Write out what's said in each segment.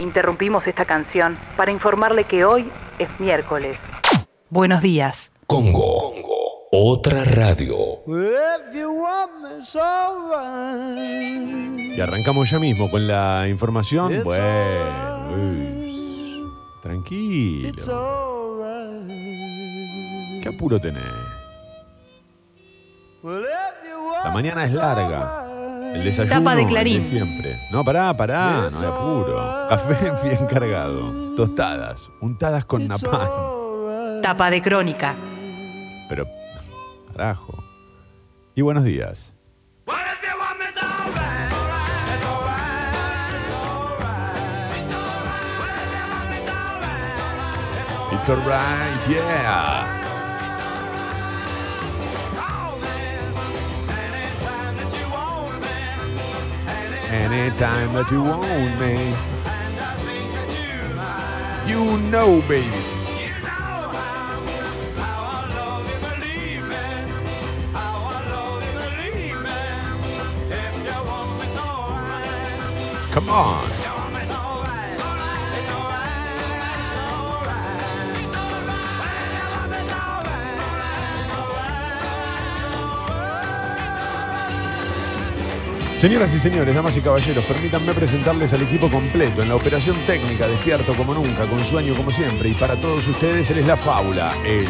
Interrumpimos esta canción para informarle que hoy es miércoles. Buenos días. Congo. Otra radio. Y arrancamos ya mismo con la información. Bueno, uy, tranquilo. ¿Qué apuro tenés? La mañana es larga. El desayuno Tapa de el Clarín. siempre. No, pará, pará, no hay apuro. Café bien cargado. Tostadas, untadas con napalm. Tapa de crónica. Pero, carajo. Y buenos días. It's alright, yeah. Anytime that you want me. You know, baby. Come on. Señoras y señores, damas y caballeros, permítanme presentarles al equipo completo en la operación técnica, despierto como nunca, con sueño como siempre. Y para todos ustedes, él es la fábula, el, el.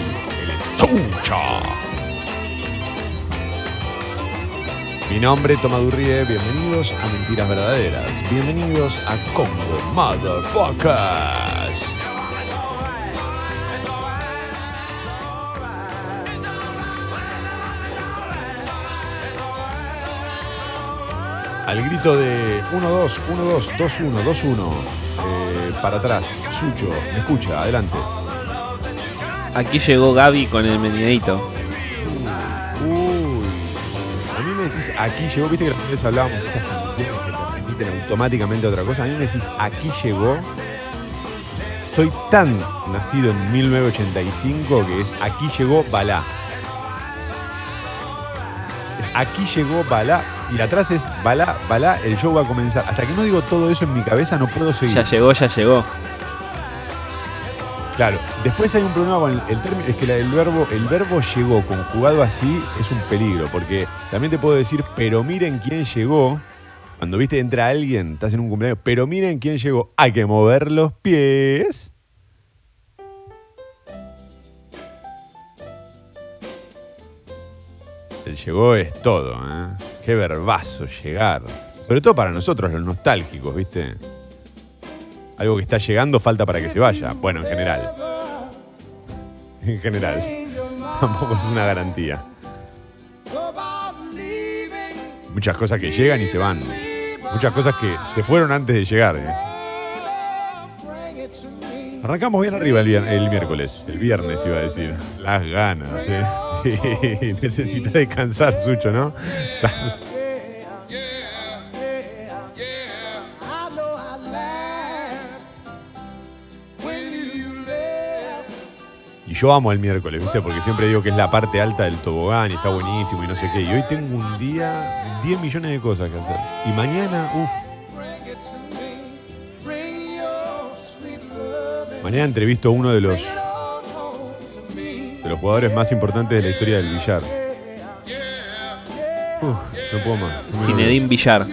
Mi nombre es Tomadurrie, bienvenidos a Mentiras Verdaderas, bienvenidos a Congo Motherfuckers. Al grito de 1-2, 1-2, 2-1, 2-1, eh, para atrás, Sucho, me escucha, adelante. Aquí llegó Gaby con el meneadito. Uy, a mí me decís, aquí llegó, viste que la otra vez hablábamos de estas canciones que te repiten automáticamente otra cosa. A mí me decís, aquí llegó. Soy tan nacido en 1985 que es aquí llegó Balá. Aquí llegó Balá y atrás es Balá, Balá, el show va a comenzar. Hasta que no digo todo eso en mi cabeza no puedo seguir. Ya llegó, ya llegó. Claro, después hay un problema con el, el término, es que del verbo, el verbo llegó conjugado así es un peligro, porque también te puedo decir, pero miren quién llegó. Cuando viste entra alguien, estás en un cumpleaños, pero miren quién llegó, hay que mover los pies. El llegó es todo, ¿eh? Qué verbazo llegar. Sobre todo para nosotros, los nostálgicos, ¿viste? Algo que está llegando falta para que se vaya. Bueno, en general. En general. Tampoco es una garantía. Muchas cosas que llegan y se van. Muchas cosas que se fueron antes de llegar. ¿eh? Arrancamos bien arriba el, el miércoles. El viernes iba a decir. Las ganas. ¿eh? Sí, necesitas descansar, Sucho, ¿no? Estás- Y yo amo el miércoles, ¿viste? Porque siempre digo que es la parte alta del tobogán y está buenísimo y no sé qué. Y hoy tengo un día, 10 millones de cosas que hacer. Y mañana, uff. Mañana entrevisto a uno de los, de los jugadores más importantes de la historia del billar. Uf, no puedo más. Zinedine Villar.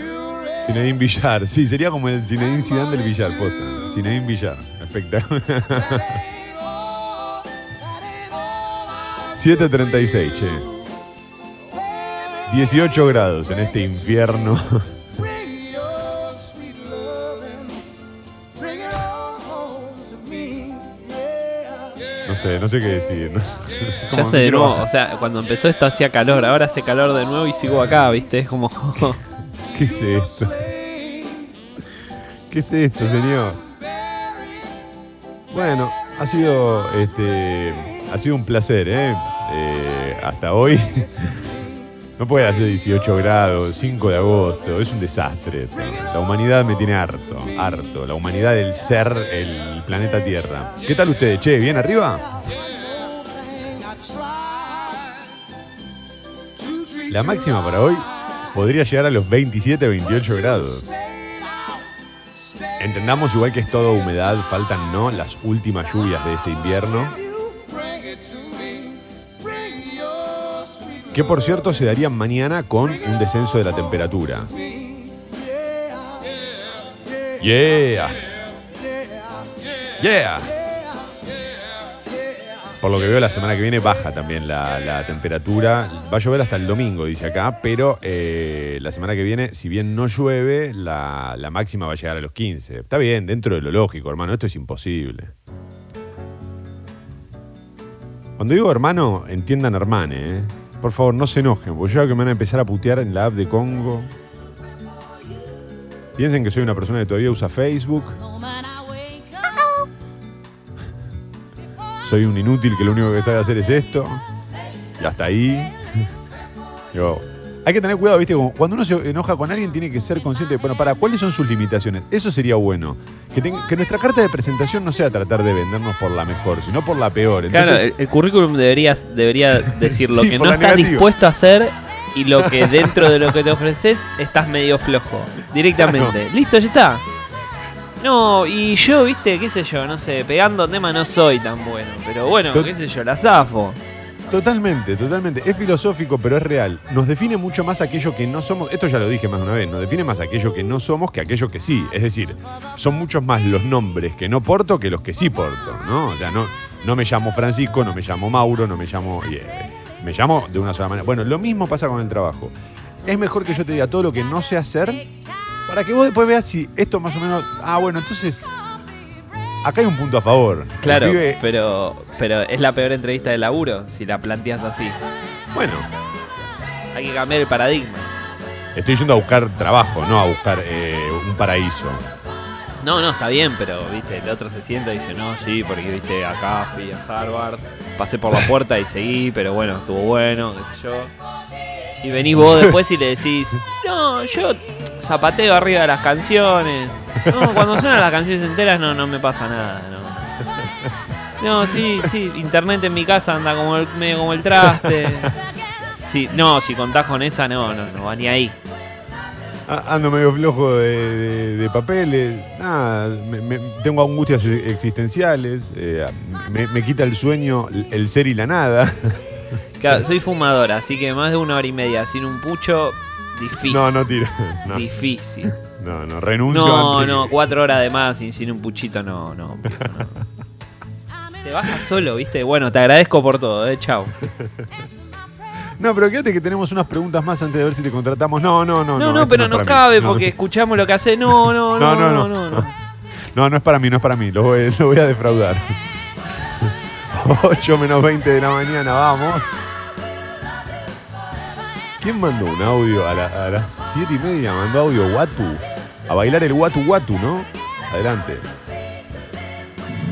Zinedine Villar. Sí, sería como el Zinedine Zidane del billar, posta. Zinedine Villar. Espectacular. 7.36, che. 18 grados en este infierno. No sé, no sé qué decir. no sé. Ya Como hace de nuevo, o sea, cuando empezó esto hacía calor, ahora hace calor de nuevo y sigo acá, ¿viste? Es como. ¿Qué es esto? ¿Qué es esto, señor? Bueno, ha sido este ha sido un placer, ¿eh? Eh, hasta hoy. No puede hacer 18 grados, 5 de agosto, es un desastre. esto. La humanidad me tiene harto, harto. La humanidad del ser, el planeta Tierra. ¿Qué tal ustedes? Che, ¿bien arriba? La máxima para hoy podría llegar a los 27, 28 grados. Entendamos igual que es todo humedad, faltan no las últimas lluvias de este invierno. Que por cierto se darían mañana con un descenso de la temperatura. Yeah. Yeah. Por lo que veo, la semana que viene baja también la, temperatura. Va a llover hasta el domingo, dice acá, pero eh, la semana que viene, si bien no llueve, la, la máxima va a llegar a los 15. Está bien, dentro de lo lógico, hermano, esto es imposible. Cuando digo hermano, entiendan hermane, ¿eh? Por favor, no se enojen, porque yo que me van a empezar a putear en la app de Congo. Piensen que soy una persona que todavía usa Facebook. Soy un inútil que lo único que sabe hacer es esto. Y hasta ahí. Digo, hay que tener cuidado, ¿viste? Como Cuando uno se enoja con alguien, tiene que ser consciente de, bueno, para, ¿cuáles son sus limitaciones? Eso sería bueno. Que, nuestra carta de presentación no sea tratar de vendernos por la mejor, sino por la peor. Claro, el, el currículum debería, debería decir lo Sí, que no estás negativa. dispuesto a hacer y lo que dentro de lo que te ofreces estás medio flojo. Directamente. Listo, ya está. No, y yo, viste, qué sé yo, no sé, pegando tema no soy tan bueno. Pero bueno, qué sé yo, la zafo. Totalmente, totalmente. Es filosófico, pero es real. Nos define mucho más aquello que no somos. Esto ya lo dije más de una vez. Nos define más aquello que no somos que aquello que sí. Es decir, son muchos más los nombres que no porto que los que sí porto, ¿no? O sea, no, no me llamo Francisco, no me llamo Mauro, no me llamo. eh, me llamo de una sola manera. Bueno, lo mismo pasa con el trabajo. Es mejor que yo te diga todo lo que no sé hacer para que vos después veas si esto más o menos. Ah, bueno, entonces. Acá hay un punto a favor. Claro, pibe- pero, pero es la peor entrevista de laburo si la planteas así. bueno, Hay que cambiar el paradigma. Estoy yendo a buscar trabajo, no a buscar eh, un paraíso. No, no, está bien, pero viste, el otro se sienta y dice, no, sí, porque viste, acá fui a Harvard, pasé por la puerta y seguí, pero bueno, estuvo bueno, qué sé yo. Y venís vos después y le decís, no, yo zapateo arriba de las canciones. No, cuando suenan las canciones enteras no, no me pasa nada, no. No, sí, sí, internet en mi casa anda como el, medio como el traste. Sí, no, si contás con esa, no, no, no va ni ahí. Ah, Ando medio flojo de, de- de papeles. Nada, me- me- tengo angustias existenciales. eh, me, me quita el sueño, el- el ser y la nada. Claro, soy fumadora, así que más de una hora y media sin un pucho, difícil. No, no tira. No, Difícil. no, no, renuncio No, antes no, cuatro horas de más sin, sin un puchito, no, no, no. Se baja solo, ¿viste? Bueno, te agradezco por todo, eh, chao. No, pero quédate que tenemos unas preguntas más antes de ver si te contratamos. No, no, no. No, no, esto pero no mí. cabe No, porque escuchamos lo que hace. No, no, No, no, no, no, no. no. No, no es para mí, no es para mí. Lo voy, lo voy a defraudar. 8 menos 20 de la mañana, vamos. ¿Quién mandó un audio a, la- a las 7 y media? Mandó audio Watu. A bailar el Watu Watu, ¿no? Adelante.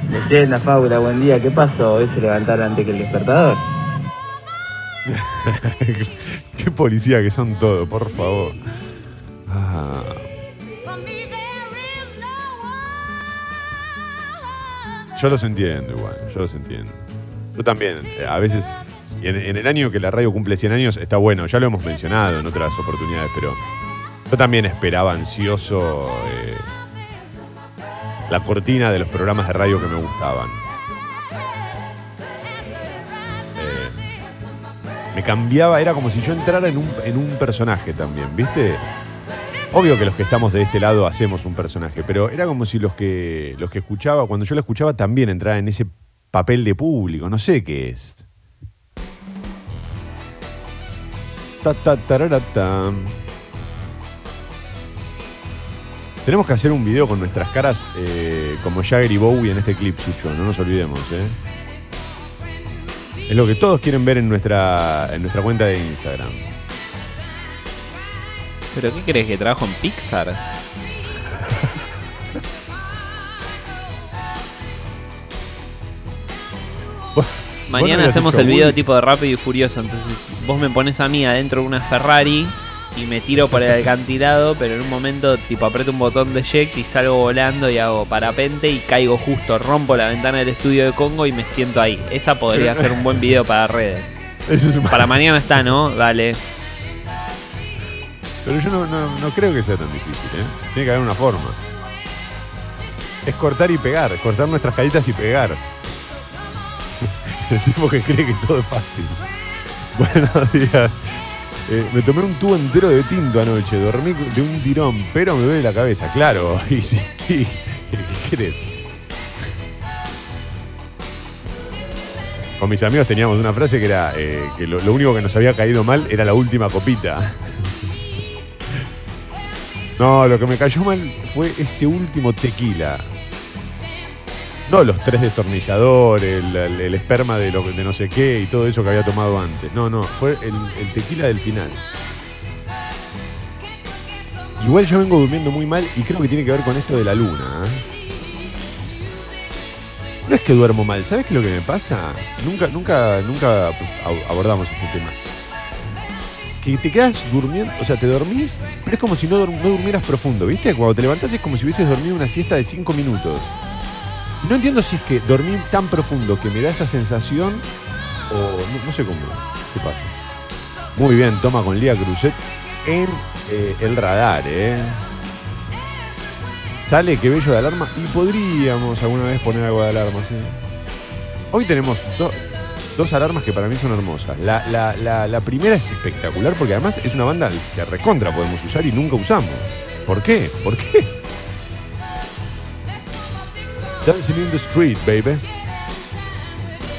Leyenda, Faula, buen día. ¿Qué pasó? ¿Hoy se levantaron antes que el despertador? Qué policía que son todos, por favor. Ah. Yo los entiendo igual, yo los entiendo. Yo también, eh, a veces, y en, el año que la radio cumple 100 años, está bueno, ya lo hemos mencionado en otras oportunidades, pero yo también esperaba ansioso eh, la cortina de los programas de radio que me gustaban. Eh, me cambiaba, era como si yo entrara en un, en un personaje también, ¿viste? Obvio que los que estamos de este lado hacemos un personaje, pero era como si los que, los que escuchaba, cuando yo lo escuchaba, también entrara en ese papel de público, no sé qué es. Ta, ta, tarara, tam. Tenemos que hacer un video con nuestras caras eh, como Jagger y Bowie en este clip, Sucho, no nos olvidemos, ¿eh? Es lo que todos quieren ver en nuestra, en nuestra cuenta de Instagram. ¿Pero qué crees que trabajo en Pixar? Mañana hacemos el video tipo de Rápido y Furioso. Entonces vos me pones a mí adentro de una Ferrari y me tiro por el acantilado, pero en un momento tipo aprieto un botón de eject y salgo volando y hago parapente y caigo justo, rompo la ventana del estudio de Congo y me siento ahí. Esa podría ser un buen video para redes. Para mañana está, ¿no? Dale. Pero yo no, no- no creo que sea tan difícil, ¿eh? Tiene que haber una forma. Es cortar y pegar, cortar nuestras caritas y pegar. El tipo que cree que todo es fácil. Buenos días. Eh, me tomé un tubo entero de tinto anoche, dormí de un tirón, pero me duele la cabeza, claro. Y sí, ¿qué crees? Con mis amigos teníamos una frase que era eh, que lo, lo único que nos había caído mal era la última copita. No, lo que me cayó mal fue ese último tequila. No los tres destornilladores, el, esperma de, lo- de no sé qué y todo eso que había tomado antes. No, no, fue el, tequila del final. Igual yo vengo durmiendo muy mal y creo que tiene que ver con esto de la luna. ¿eh? No es que duermo mal, ¿sabes qué es lo que me pasa? Nunca, nunca, nunca ab- abordamos este tema. Que te quedas durmiendo, o sea, te dormís, pero es como si no, no durmieras profundo, ¿viste? Cuando te levantás es como si hubieses dormido una siesta de 5 minutos. No entiendo si es que dormir tan profundo que me da esa sensación o no, sé cómo. ¿Qué pasa? Muy bien, toma con Lía Cruzet en eh, el radar, ¿eh? Sale que bello de alarma y podríamos alguna vez poner algo de alarma, ¿sí? Hoy tenemos do- dos alarmas que para mí son hermosas. La- la primera es espectacular porque además es una banda que recontra podemos usar y nunca usamos. ¿Por qué? ¿Por qué? Dancing in the Street, baby.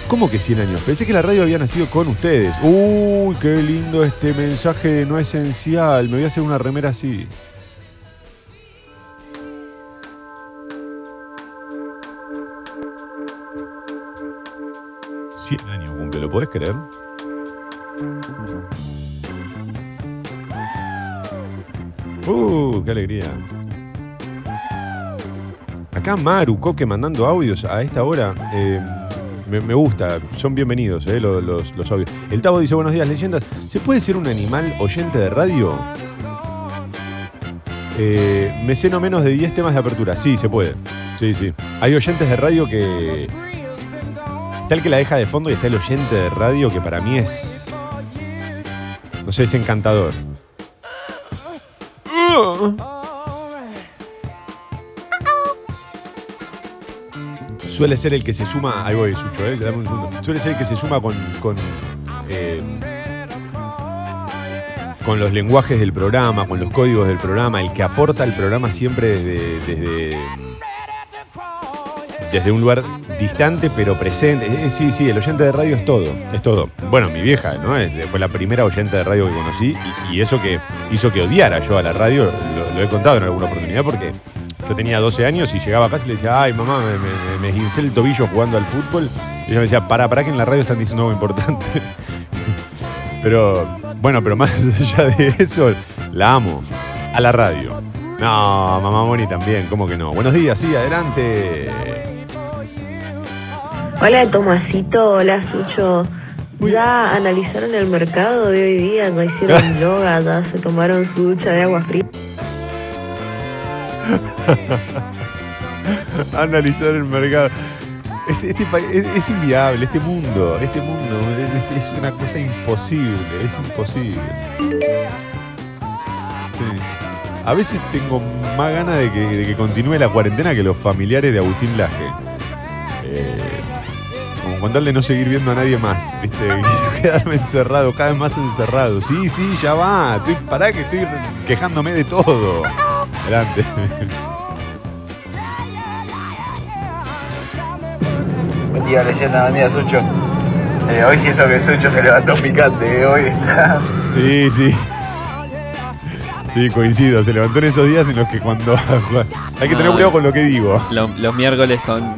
¿Cómo que 100 años? Pensé que la radio había nacido con ustedes. Uy, qué lindo este mensaje no esencial. Me voy a hacer una remera así. Cien años cumple, ¿lo podés creer? Uh, qué alegría. Acá Maru, Coque mandando audios a esta hora. Eh, me, gusta, son bienvenidos eh, los, los- audios. El Tavo dice, buenos días, leyendas. ¿Se puede ser un animal oyente de radio? Eh, me sé no menos de 10 temas de apertura. Sí, se puede. Sí, sí. Hay oyentes de radio que... El que la deja de fondo y está el oyente de radio que para mí es... No sé, es encantador. Suele ser el que se suma. Ahí voy, Sucho, eh. Suele ser el que se suma con. con, eh, con los lenguajes del programa, con los códigos del programa, el que aporta al programa siempre desde. desde, desde un lugar distante pero presente. Eh, sí, sí, el oyente de radio es todo. Es todo. Bueno, mi vieja, ¿no? Es- Fue la primera oyente de radio que conocí y, y eso que hizo que odiara yo a la radio, lo, lo he contado en alguna oportunidad porque yo tenía 12 años y llegaba a casa y le decía, ay mamá, me, me, me esguincé el tobillo jugando al fútbol. Y ella me decía, para, para que en la radio están diciendo algo importante. pero, bueno, pero más allá de eso, la amo. A la radio. No, mamá Moni también, ¿cómo que no? Buenos días, sí, adelante. Hola Tomasito, hola Sucho. ¿Ya analizaron el mercado de hoy día? ¿Ya hicieron yoga? ¿Ya se tomaron su ducha de agua fría? Analizar el mercado. Es, este es, inviable, este mundo, este mundo es, una cosa imposible, es imposible. Sí. A veces tengo más ganas de que, continúe la cuarentena que los familiares de Agustín Laje. Eh, como con tal de no seguir viendo a nadie más, ¿viste? Quedarme encerrado, cada vez más encerrado. Sí, sí, ya va. Estoy, pará que estoy quejándome de todo. Adelante. Buen día, leyenda, buen día, Sucho. Eh, hoy siento que Sucho se levantó picante, eh, hoy está... Sí, sí. Sí, coincido. Se levantó en esos días en los que cuando. Hay que tener cuidado con lo que digo. Lo- los miércoles son,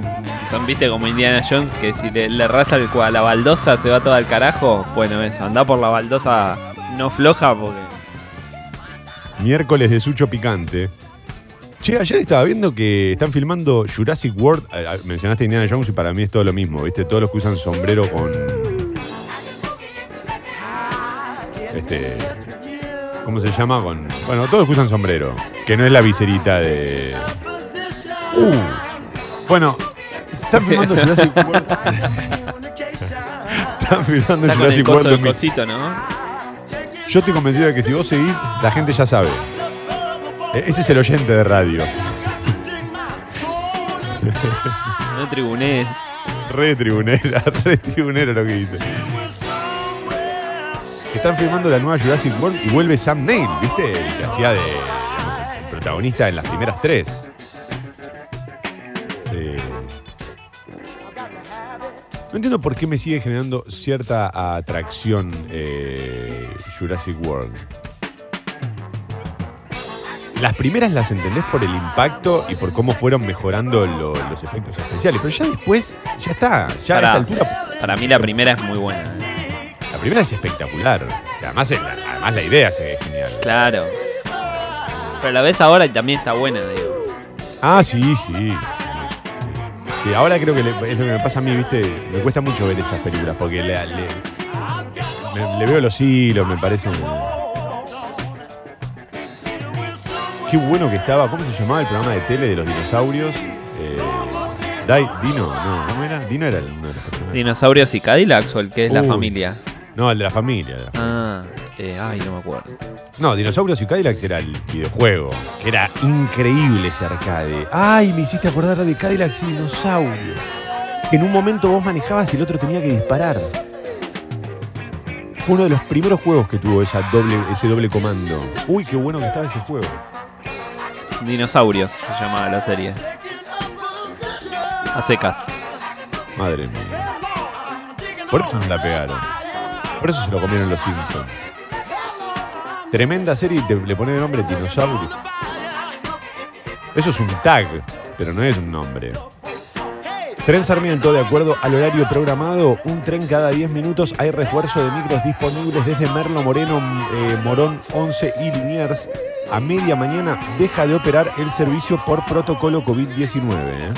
son, viste, como Indiana Jones, que si le, le raza el, cua- la baldosa se va todo al carajo. Bueno, eso, anda por la baldosa no floja porque... Miércoles de Sucho Picante. Che, ayer estaba viendo que están filmando Jurassic World. Ah, ah, Mencionaste Indiana Jones y para mí es todo lo mismo, ¿viste? Todos los que usan sombrero con. Este. ¿Cómo se llama? Con. Bueno, todos los que usan sombrero. Que no es la viserita de. Uh. Bueno, están filmando Jurassic World. están filmando Está con el Jurassic coso World. del 2000. cosito, ¿no? Yo estoy convencido de que si vos seguís, la gente ya sabe. E- Ese es el oyente de radio. No tribuné. Re tribunera, re tribunero lo que dice. Están filmando la nueva Jurassic World y vuelve Sam Neill, ¿viste? El que hacía de digamos, el protagonista en las primeras tres. Eh, no entiendo por qué me sigue generando cierta atracción eh, Jurassic World. Las primeras las entendés por el impacto y por cómo fueron mejorando lo- los efectos especiales, pero ya después, ya está, ya Pará. a esta altura Para mí la primera es muy buena. La primera es espectacular. Además, el- además la idea se ve genial. Claro. Pero la ves ahora y también está buena, digo. Ah, sí, sí. Sí, ahora creo que le- es lo que me pasa a mí, ¿viste? Me cuesta mucho ver esas películas porque le, le- me- le veo los hilos, me parece. Qué bueno que estaba. ¿Cómo se llamaba el programa de tele de los dinosaurios? Eh, Dai- Dino, no, ¿cómo era? Dino era uno de los personajes. ¿Dinosaurios y Cadillacs o el que es la Uy. familia? No, el de la familia. Ah, eh, ay, no me acuerdo. No, Dinosaurios y Cadillacs era el videojuego, que era increíble ese arcade. Ay, me hiciste acordar de Cadillacs y Dinosaurios. Que en un momento vos manejabas y el otro tenía que disparar. Fue uno de los primeros juegos que tuvo esa doble, ese doble comando. Uy, qué bueno que estaba ese juego. Dinosaurios se llamaba la serie. A secas. Madre mía. Por eso no la pegaron. Por eso se lo comieron los Simpsons. Tremenda serie y te- le pone de nombre Dinosaurio. Eso es un tag, pero no es un nombre. Tren Sarmiento, de acuerdo al horario programado, un tren cada 10 minutos. Hay refuerzo de micros disponibles desde Merlo Moreno, eh, Morón 11 y Liniers. A media mañana deja de operar el servicio por protocolo COVID-19. ¿eh?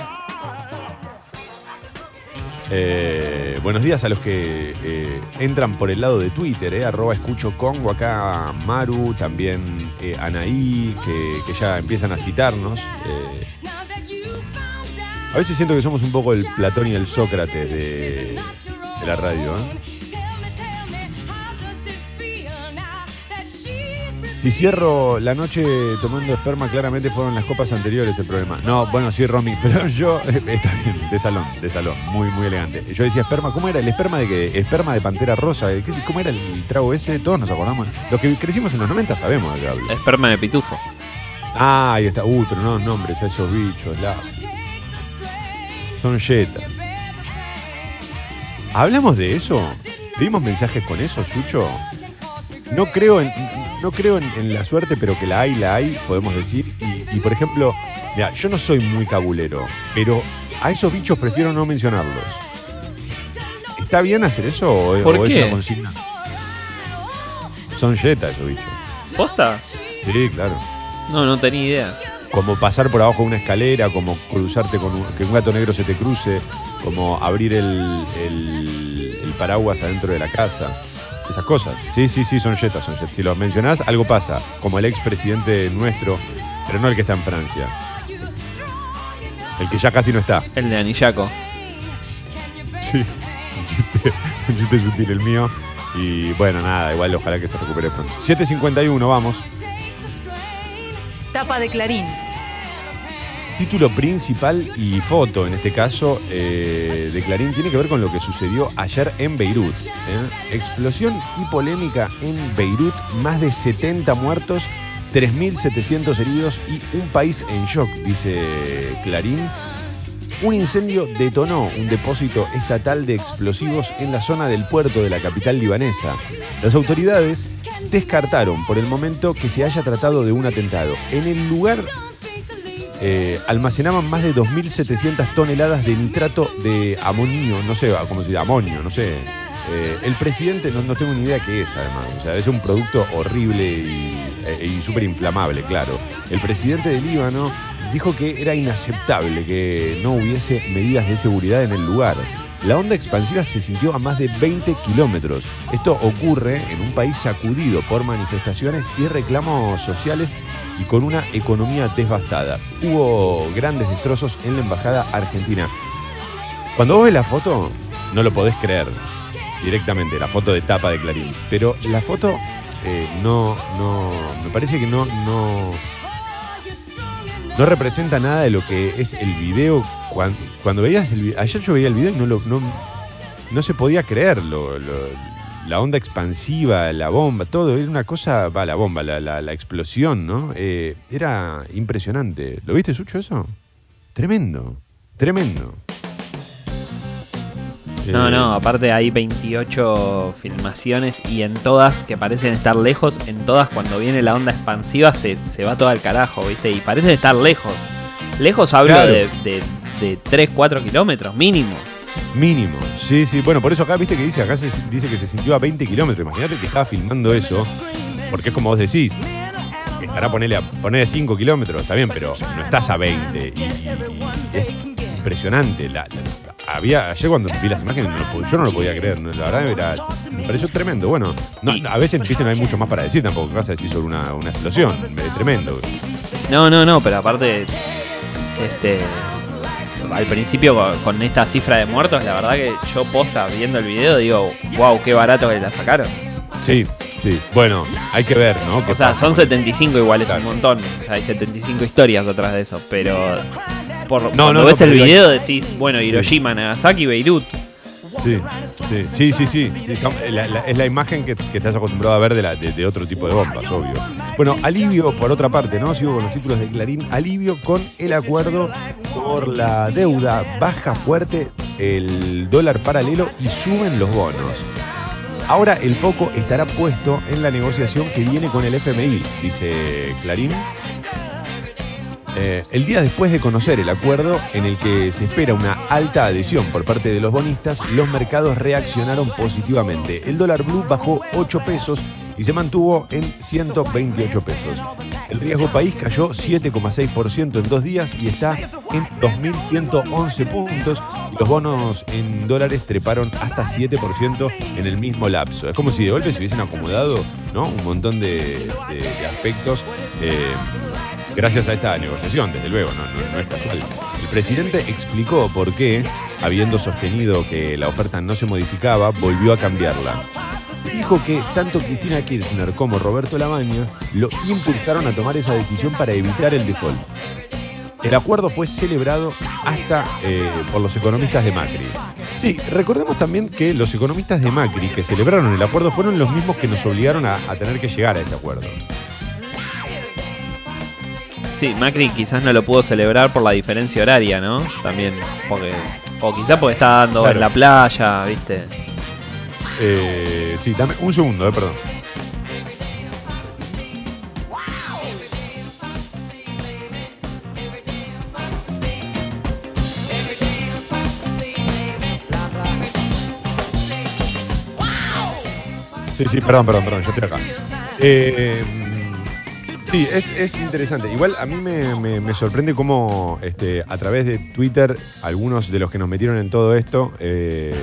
Eh, buenos días a los que entran por el lado de Twitter, arroba escucho Congo, acá Maru, también Anaí, que ya empiezan a citarnos. Eh. a veces siento que somos un poco el Platón y el Sócrates de, de la radio. ¿eh? Si cierro la noche tomando esperma, claramente fueron las copas anteriores el problema. No, bueno, sí, Romy, pero yo. Está bien, de salón, de salón, muy, muy elegante. Yo decía esperma, ¿cómo era? ¿El esperma de qué? Esperma de pantera rosa. ¿de qué- ¿Cómo era el trago ese? Todos nos acordamos. Los que crecimos en los 90 sabemos de qué hablo. Esperma de pitufo. Ah, ahí está. Uy, pero no nombres a esos bichos. La... Son yetas. ¿Hablamos de eso? ¿Dimos mensajes con eso, Sucho? No creo en, no creo en, en la suerte, pero que la hay, la hay, podemos decir. Y, y, por ejemplo, mira, yo no soy muy cabulero, pero a esos bichos prefiero no mencionarlos. ¿Está bien hacer eso o, ¿Por o es qué? una consigna? Son yetas esos bichos. ¿Posta? Sí, claro. No, no tenía idea. Como pasar por abajo de una escalera, como cruzarte con un, que un gato negro se te cruce, como abrir el, el- el paraguas adentro de la casa. Esas cosas. Sí, sí, sí, son yetas, son yetas. Si lo mencionás, algo pasa. Como el expresidente nuestro, pero no el que está en Francia. El que ya casi no está. El de Anillaco. Sí. Un chiste sutil el mío. Y bueno, nada, igual ojalá que se recupere pronto. 7.51, vamos. Tapa de Clarín. Título principal y foto, en este caso, eh, de Clarín, tiene que ver con lo que sucedió ayer en Beirut. ¿eh? Explosión y polémica en Beirut, más de 70 muertos, 3.700 heridos y un país en shock, dice Clarín. Un incendio detonó un depósito estatal de explosivos en la zona del puerto de la capital libanesa. Las autoridades descartaron por el momento que se haya tratado de un atentado. En el lugar eh, almacenaban más de 2.700 toneladas de nitrato de amonio, no sé cómo se dice, amonio, no sé. Eh, el presidente, no, no tengo ni idea qué es además, o sea, es un producto horrible y, eh, y súper inflamable, claro. El presidente de Líbano dijo que era inaceptable que no hubiese medidas de seguridad en el lugar. La onda expansiva se sintió a más de 20 kilómetros. Esto ocurre en un país sacudido por manifestaciones y reclamos sociales y con una economía devastada. Hubo grandes destrozos en la embajada argentina. Cuando vos ves la foto, no lo podés creer directamente, la foto de tapa de Clarín. Pero la foto eh, no, no, me parece que no, no, no representa nada de lo que es el video. Cuando, cuando veías el ayer yo veía el video y no, lo, no, no se podía creerlo. lo- la onda expansiva, la bomba, todo, era una cosa, va, la bomba, la, la- la explosión, ¿no? Eh, era impresionante. ¿Lo viste, Sucho, eso? Tremendo, tremendo. No, no, aparte hay 28 filmaciones y en todas que parecen estar lejos, en todas cuando viene la onda expansiva se, se va todo al carajo, ¿viste? Y parecen estar lejos. Lejos hablo Claro. de, de, de 3, 4 kilómetros mínimo. Mínimo, sí, sí. Bueno, por eso acá, viste que dice, acá se, dice que se sintió a 20 kilómetros. Imagínate que estaba filmando eso, porque es como vos decís, estará ponerle a, ponerle 5 kilómetros, está bien, pero no estás a 20. Y, y- y es impresionante. La- la- había, ayer cuando vi las imágenes, no lo pude- yo no lo podía creer. La verdad era, me pareció tremendo. Bueno, no, a veces, viste, no hay mucho más para decir tampoco. ¿Qué vas a decir sobre una, una explosión? Es tremendo. No, no, no, pero aparte, este, al principio con, esta cifra de muertos, la verdad que yo posta viendo el video digo, wow, qué barato que la sacaron. Sí, sí. Bueno, hay que ver, ¿no? ¿Qué O sea, son con- 75 igual, es Claro. un montón. O sea, hay 75 historias detrás de eso, pero por, No, cuando no, ves no, el video decís, bueno, Hiroshima, Nagasaki, Beirut. Sí, sí, sí, sí, sí. sí, estamos- la- la- es la imagen que, que estás acostumbrado a ver de, la- de- de otro tipo de bombas, obvio. Bueno, alivio por otra parte, ¿no? Sigo con los títulos de Clarín. Alivio con el acuerdo por la deuda. Baja fuerte el dólar paralelo y suben los bonos. Ahora el foco estará puesto en la negociación que viene con el FMI, dice Clarín. Eh, el día después de conocer el acuerdo en el que se espera una alta adhesión por parte de los bonistas, los mercados reaccionaron positivamente. El dólar blue bajó 8 pesos y se mantuvo en 128 pesos. El riesgo país cayó 7,6% en dos días y está en 2.111 puntos. Los bonos en dólares treparon hasta 7% en el mismo lapso. Es como si de golpe se hubiesen acomodado ¿no? un montón de aspectos. eh, gracias a esta negociación, desde luego, no, es casual. El presidente explicó por qué, habiendo sostenido que la oferta no se modificaba, volvió a cambiarla. Dijo que tanto Cristina Kirchner como Roberto Lamagna lo impulsaron a tomar esa decisión para evitar el default. El acuerdo fue celebrado hasta eh, por los economistas de Macri. Sí, recordemos también que los economistas de Macri que celebraron el acuerdo fueron los mismos que nos obligaron a tener que llegar a este acuerdo. Sí, Macri quizás no lo pudo celebrar por la diferencia horaria, ¿no? También, porque. O quizás porque está dando Claro. en la playa, ¿viste? Eh, sí, dame un segundo, eh, perdón. Sí, sí, perdón, perdón, perdón, yo estoy acá. Eh, sí, es, es interesante. Igual a mí me, me- me sorprende cómo este, a través de Twitter algunos de los que nos metieron en todo esto eh,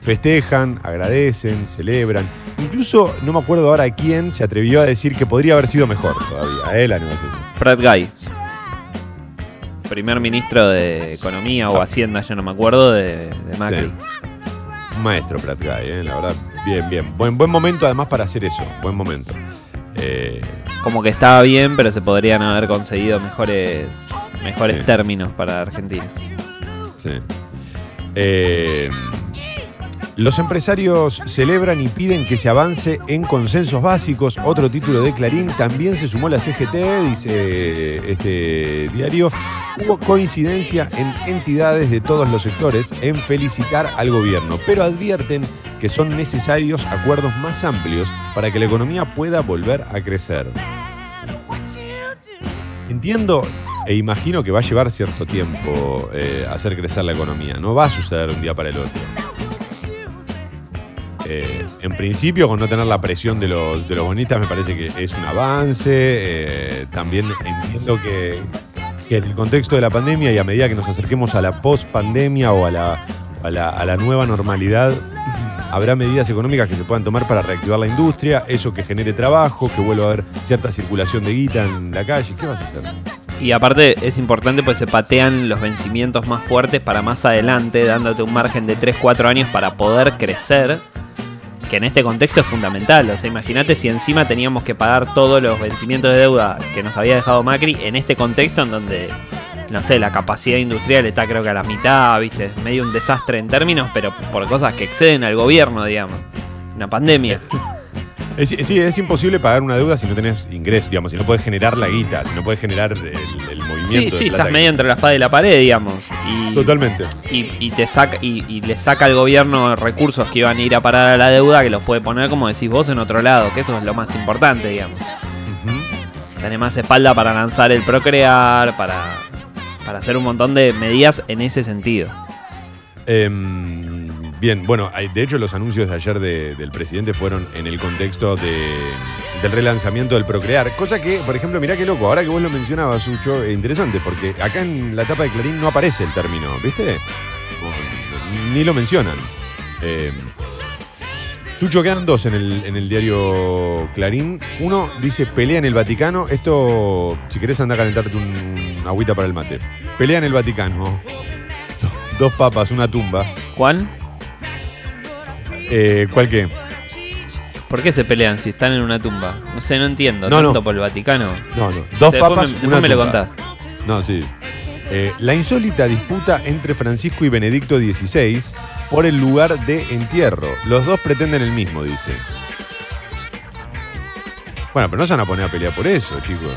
festejan, agradecen, celebran. Incluso, no me acuerdo ahora quién se atrevió a decir que podría haber sido mejor todavía, ¿eh? La negociación. Pratt Guy. Primer ministro de Economía o Ah. Hacienda, ya no me acuerdo, de, de Macri. Sí. Un maestro Pratt Guy, ¿eh? la verdad. Bien, bien. Buen, buen momento además para hacer eso. Buen momento. Eh, Como que estaba bien, pero se podrían haber conseguido mejores, mejores Sí. términos para Argentina. Sí. Eh, los empresarios celebran y piden que se avance en consensos básicos. Otro título de Clarín. También se sumó la CGT, dice este diario. Hubo coincidencia en entidades de todos los sectores en felicitar al gobierno, pero advierten que son necesarios acuerdos más amplios para que la economía pueda volver a crecer. Entiendo e imagino que va a llevar cierto tiempo eh, hacer crecer la economía. No va a suceder de un día para el otro. Eh, en principio, con no tener la presión de los, de los bonistas, me parece que es un avance. Eh, también entiendo que, en el contexto de la pandemia y a medida que nos acerquemos a la post-pandemia o a la nueva normalidad, habrá medidas económicas que se puedan tomar para reactivar la industria, eso que genere trabajo, que vuelva a haber cierta circulación de guita en la calle. ¿Qué vas a hacer? Y aparte es importante pues se patean los vencimientos más fuertes para más adelante, dándote un margen de 3-4 años para poder crecer. que en este contexto es fundamental. O sea, imagínate si encima teníamos que pagar todos los vencimientos de deuda que nos había dejado Macri en este contexto en donde, no sé, la capacidad industrial está creo que a la mitad, viste, medio un desastre en términos, pero por cosas que exceden al gobierno, digamos. Una pandemia. Es, sí, es imposible pagar una deuda si no tenés ingresos, digamos, si no puedes generar la guita, si no puedes generar el, el movimiento. Sí, de sí, plata estás que- medio entre la espada y la pared, digamos. Y, Totalmente. y, y te saca y, y le saca al gobierno recursos que iban a ir a parar a la deuda que los puede poner como decís vos en otro lado, que eso es lo más importante, digamos. Ujú. Tenés más espalda para lanzar el procrear, para, para hacer un montón de medidas en ese sentido. Em, bien, bueno, de hecho los anuncios de ayer de- del presidente fueron en el contexto de- del relanzamiento del Procrear, cosa que, por ejemplo, mirá qué loco, ahora que vos lo mencionabas, Sucho, es interesante, porque acá en la tapa de Clarín no aparece el término, ¿viste? Ni lo mencionan. Em, Sucho, quedan dos en el, en el diario Clarín. Uno dice pelea en el Vaticano. Esto, si querés andar a calentarte un, un agüita para el mate. Pelea en el Vaticano. Dos papas, una tumba. Juan, Eh, ¿Cuál qué? ¿por qué se pelean si están en una tumba? No sé, no entiendo. No, ¿Tanto no. por el Vaticano? No, no. Dos Después papas, me- después me lo contás. No, sí. Eh, la insólita disputa entre Francisco y Benedicto XVI por el lugar de entierro. Los dos pretenden el mismo, dice. Bueno, pero no se van a poner a pelear por eso, chicos.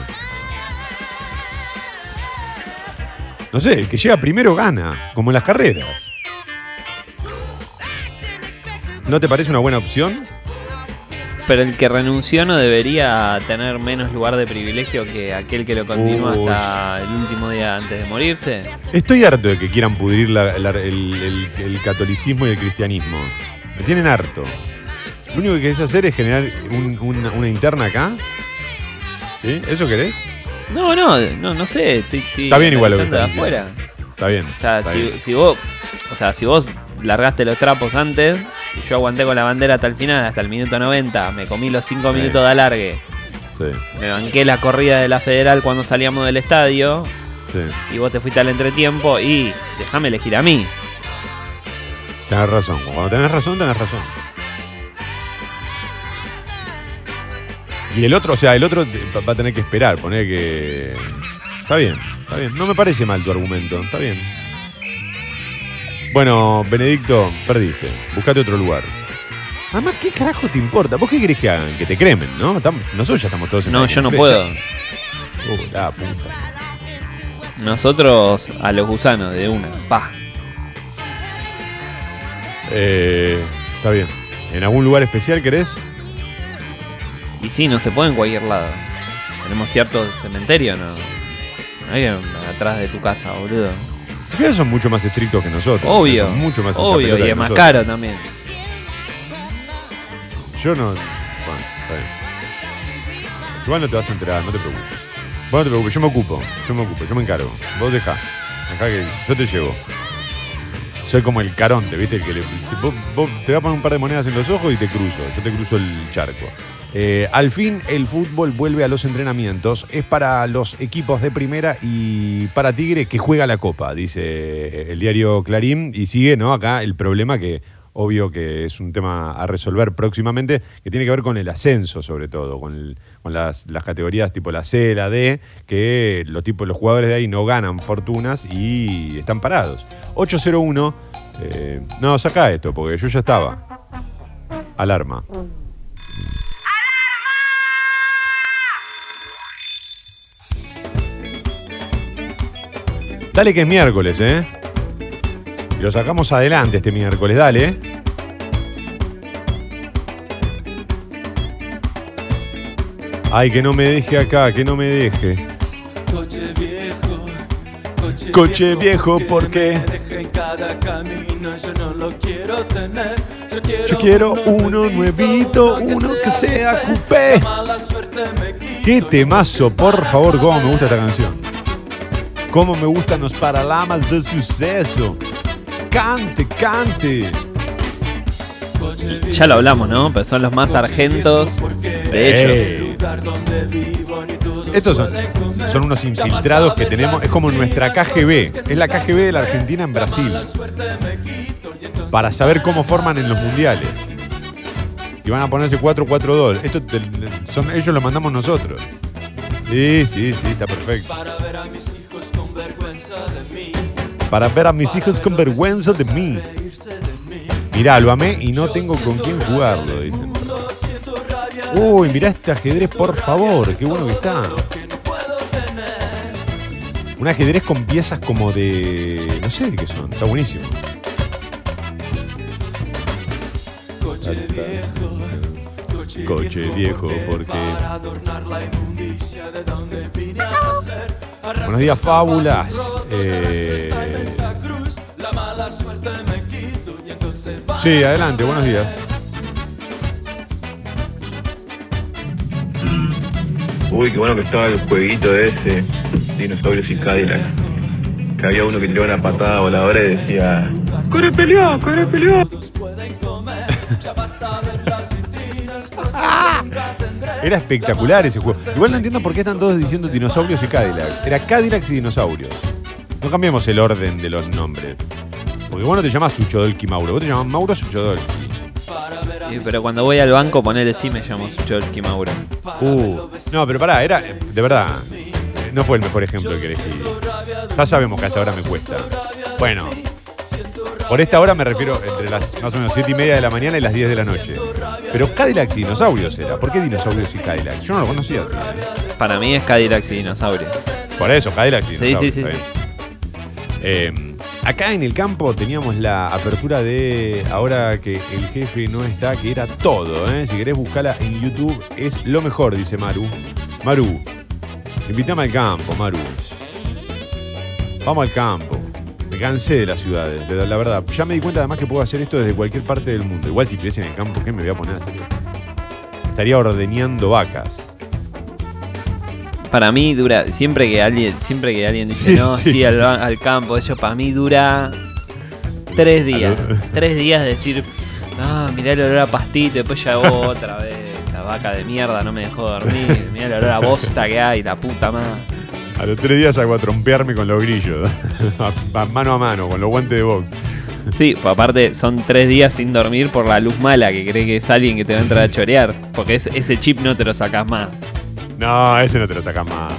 No sé, el que llega primero gana, como en las carreras. ¿No te parece una buena opción? Pero el que renunció no debería tener menos lugar de privilegio que aquel que lo continúa Uy. hasta el último día antes de morirse. Estoy harto de que quieran pudrir la- la- el, el- el catolicismo y el cristianismo. Me tienen harto. Lo único que querés hacer es generar un- una, una interna acá. ¿Sí? ¿Eso querés? No, no, no, no sé. Estoy, estoy Está bien igual lo que analizando estás de afuera. Está bien. O sea, está si, bien. si vos, o sea, si vos largaste los trapos antes y yo aguanté con la bandera hasta el final, hasta el minuto 90, me comí los 5 Sí. minutos de alargue, Sí, me banqué la corrida de la Federal cuando salíamos del estadio sí. y vos te fuiste al entretiempo y déjame elegir a mí. Tenés razón. Cuando tenés razón, tenés razón. Y el otro, o sea, el otro va a tener que esperar, poner que. Está bien, está bien. No me parece mal tu argumento, está bien. Bueno, Benedicto, perdiste. Buscate otro lugar. Además, ¿qué carajo te importa? ¿Vos qué querés que hagan? Que te cremen, ¿no? Nosotros ya estamos todos en No, la yo no puedo. Uh, la puta. Nosotros a los gusanos de una. Pa. Eh, está bien. ¿En algún lugar especial querés? Y sí, no se puede en cualquier lado. Tenemos cierto cementerio, ¿no? No hay atrás de tu casa, boludo. Final son mucho más estrictos que nosotros. Obvio. Son mucho más Obvio, y es más caro también. Yo no. Bueno, está bien. Igual no te vas a enterar, no te preocupes. Vos no te preocupes, yo me ocupo, yo me ocupo, yo me encargo. Vos dejá. Dejá que yo te llevo. Soy como el caronte, ¿viste? El que le, vos, vos te voy a poner un par de monedas en los ojos y te cruzo. Yo te cruzo el charco. Eh, al fin, el fútbol vuelve a los entrenamientos. Es para los equipos de primera y para Tigre que juega la Copa, dice el diario Clarín. Y sigue, ¿no? Acá el problema que obvio que es un tema a resolver próximamente, que tiene que ver con el ascenso, sobre todo, con, las categorías tipo la C, la D, que los, tipos, los jugadores de ahí no ganan fortunas y están parados. 801, eh, no, saca esto, porque yo ya estaba. Alarma. Dale que es miércoles, ¿eh? Lo sacamos adelante este miércoles, dale. Ay, que no me deje acá, que no me deje. Coche viejo, coche, Coche viejo, ¿por qué? me deja en cada camino, yo no lo quiero tener. Yo quiero, Yo quiero uno nuevito, uno que sea coupé. La mala suerte me quito, Qué temazo, porque por favor, cómo me gusta esta canción. Cómo me gustan los paralamas de suceso. Cante, cante. Ya lo hablamos, ¿no? Pero son los más porque de ellos. Estos son, son unos infiltrados que tenemos, es como nuestra KGB, es la KGB de la Argentina en Brasil, para saber cómo forman en los mundiales. y van a ponerse 4-4-2. Esto te- son, ellos lo mandamos nosotros. Sí, sí, sí, está perfecto. Para ver a mis hijos con vergüenza de mí. Mirá, lo amé y no tengo con quién jugarlo, dicen. Uy, mirá este ajedrez, por favor, qué bueno que está. Un ajedrez con piezas como de. no sé de qué son, está buenísimo. Coche viejo. Coche, viejo, porque- Para adornar la inmundicia de donde vine a nacer. Buenos días, fábulas. Eh, Sí, adelante, buenos días. Uy, qué bueno que estaba el jueguito ese, Dinosaurios y Cadillac. Que había uno que tiraba una patada voladora y decía, ¡Corre peleó, corre peleó! Era espectacular ese juego. Igual no entiendo por qué están todos diciendo dinosaurios y Cadillacs. Era Cadillacs y dinosaurios. No cambiemos el orden de los nombres. Porque vos no te llamas Suchodolki Mauro, vos te llamas Mauro Suchodolki. Sí, pero cuando voy al banco, ponele sí me llamo Sucholki Mauro. Uh, no, pero pará, era. De verdad. No fue el mejor ejemplo que elegí. Ya sabemos que hasta ahora me cuesta. Bueno. Por esta hora me refiero entre las más o menos 7 y media de la mañana y las 10 de la noche. Pero Cadillacs y dinosaurios era. ¿Por qué dinosaurios y Cadillacs? Yo no lo conocía así. ¿eh? Para mí es Cadillac y dinosaurio. Por eso, Cadillacs y Sí, dinosaurios. sí, sí, está bien. Eh, acá en el campo teníamos la apertura de ahora que el jefe no está, que era todo. ¿eh? Si querés buscarla en YouTube, es lo mejor, dice Maru. Maru, invítame al campo, Maru. Vamos al campo. Cansé de las ciudades, de la verdad. Ya me di cuenta además que puedo hacer esto desde cualquier parte del mundo. Igual si estuviese en el campo, ¿qué me voy a poner a hacer? Estaría ordeñando vacas. Para mí dura, siempre que alguien, siempre que alguien dice Sí, no, sí. Al, al campo, eso para mí dura tres días. Tres días de decir, ah, mirá el olor a pastito, después ya hago otra vez, esta vaca de mierda no me dejó dormir, mirá el olor a bosta que hay, la puta madre. A los tres días hago a trompearme con los grillos. A- a mano a mano, con los guantes de box. Sí, pues aparte son tres días sin dormir por la luz mala que cree que es alguien que te va a entrar a chorear. Porque es- ese chip no te lo sacas más. No, ese no te lo sacas más.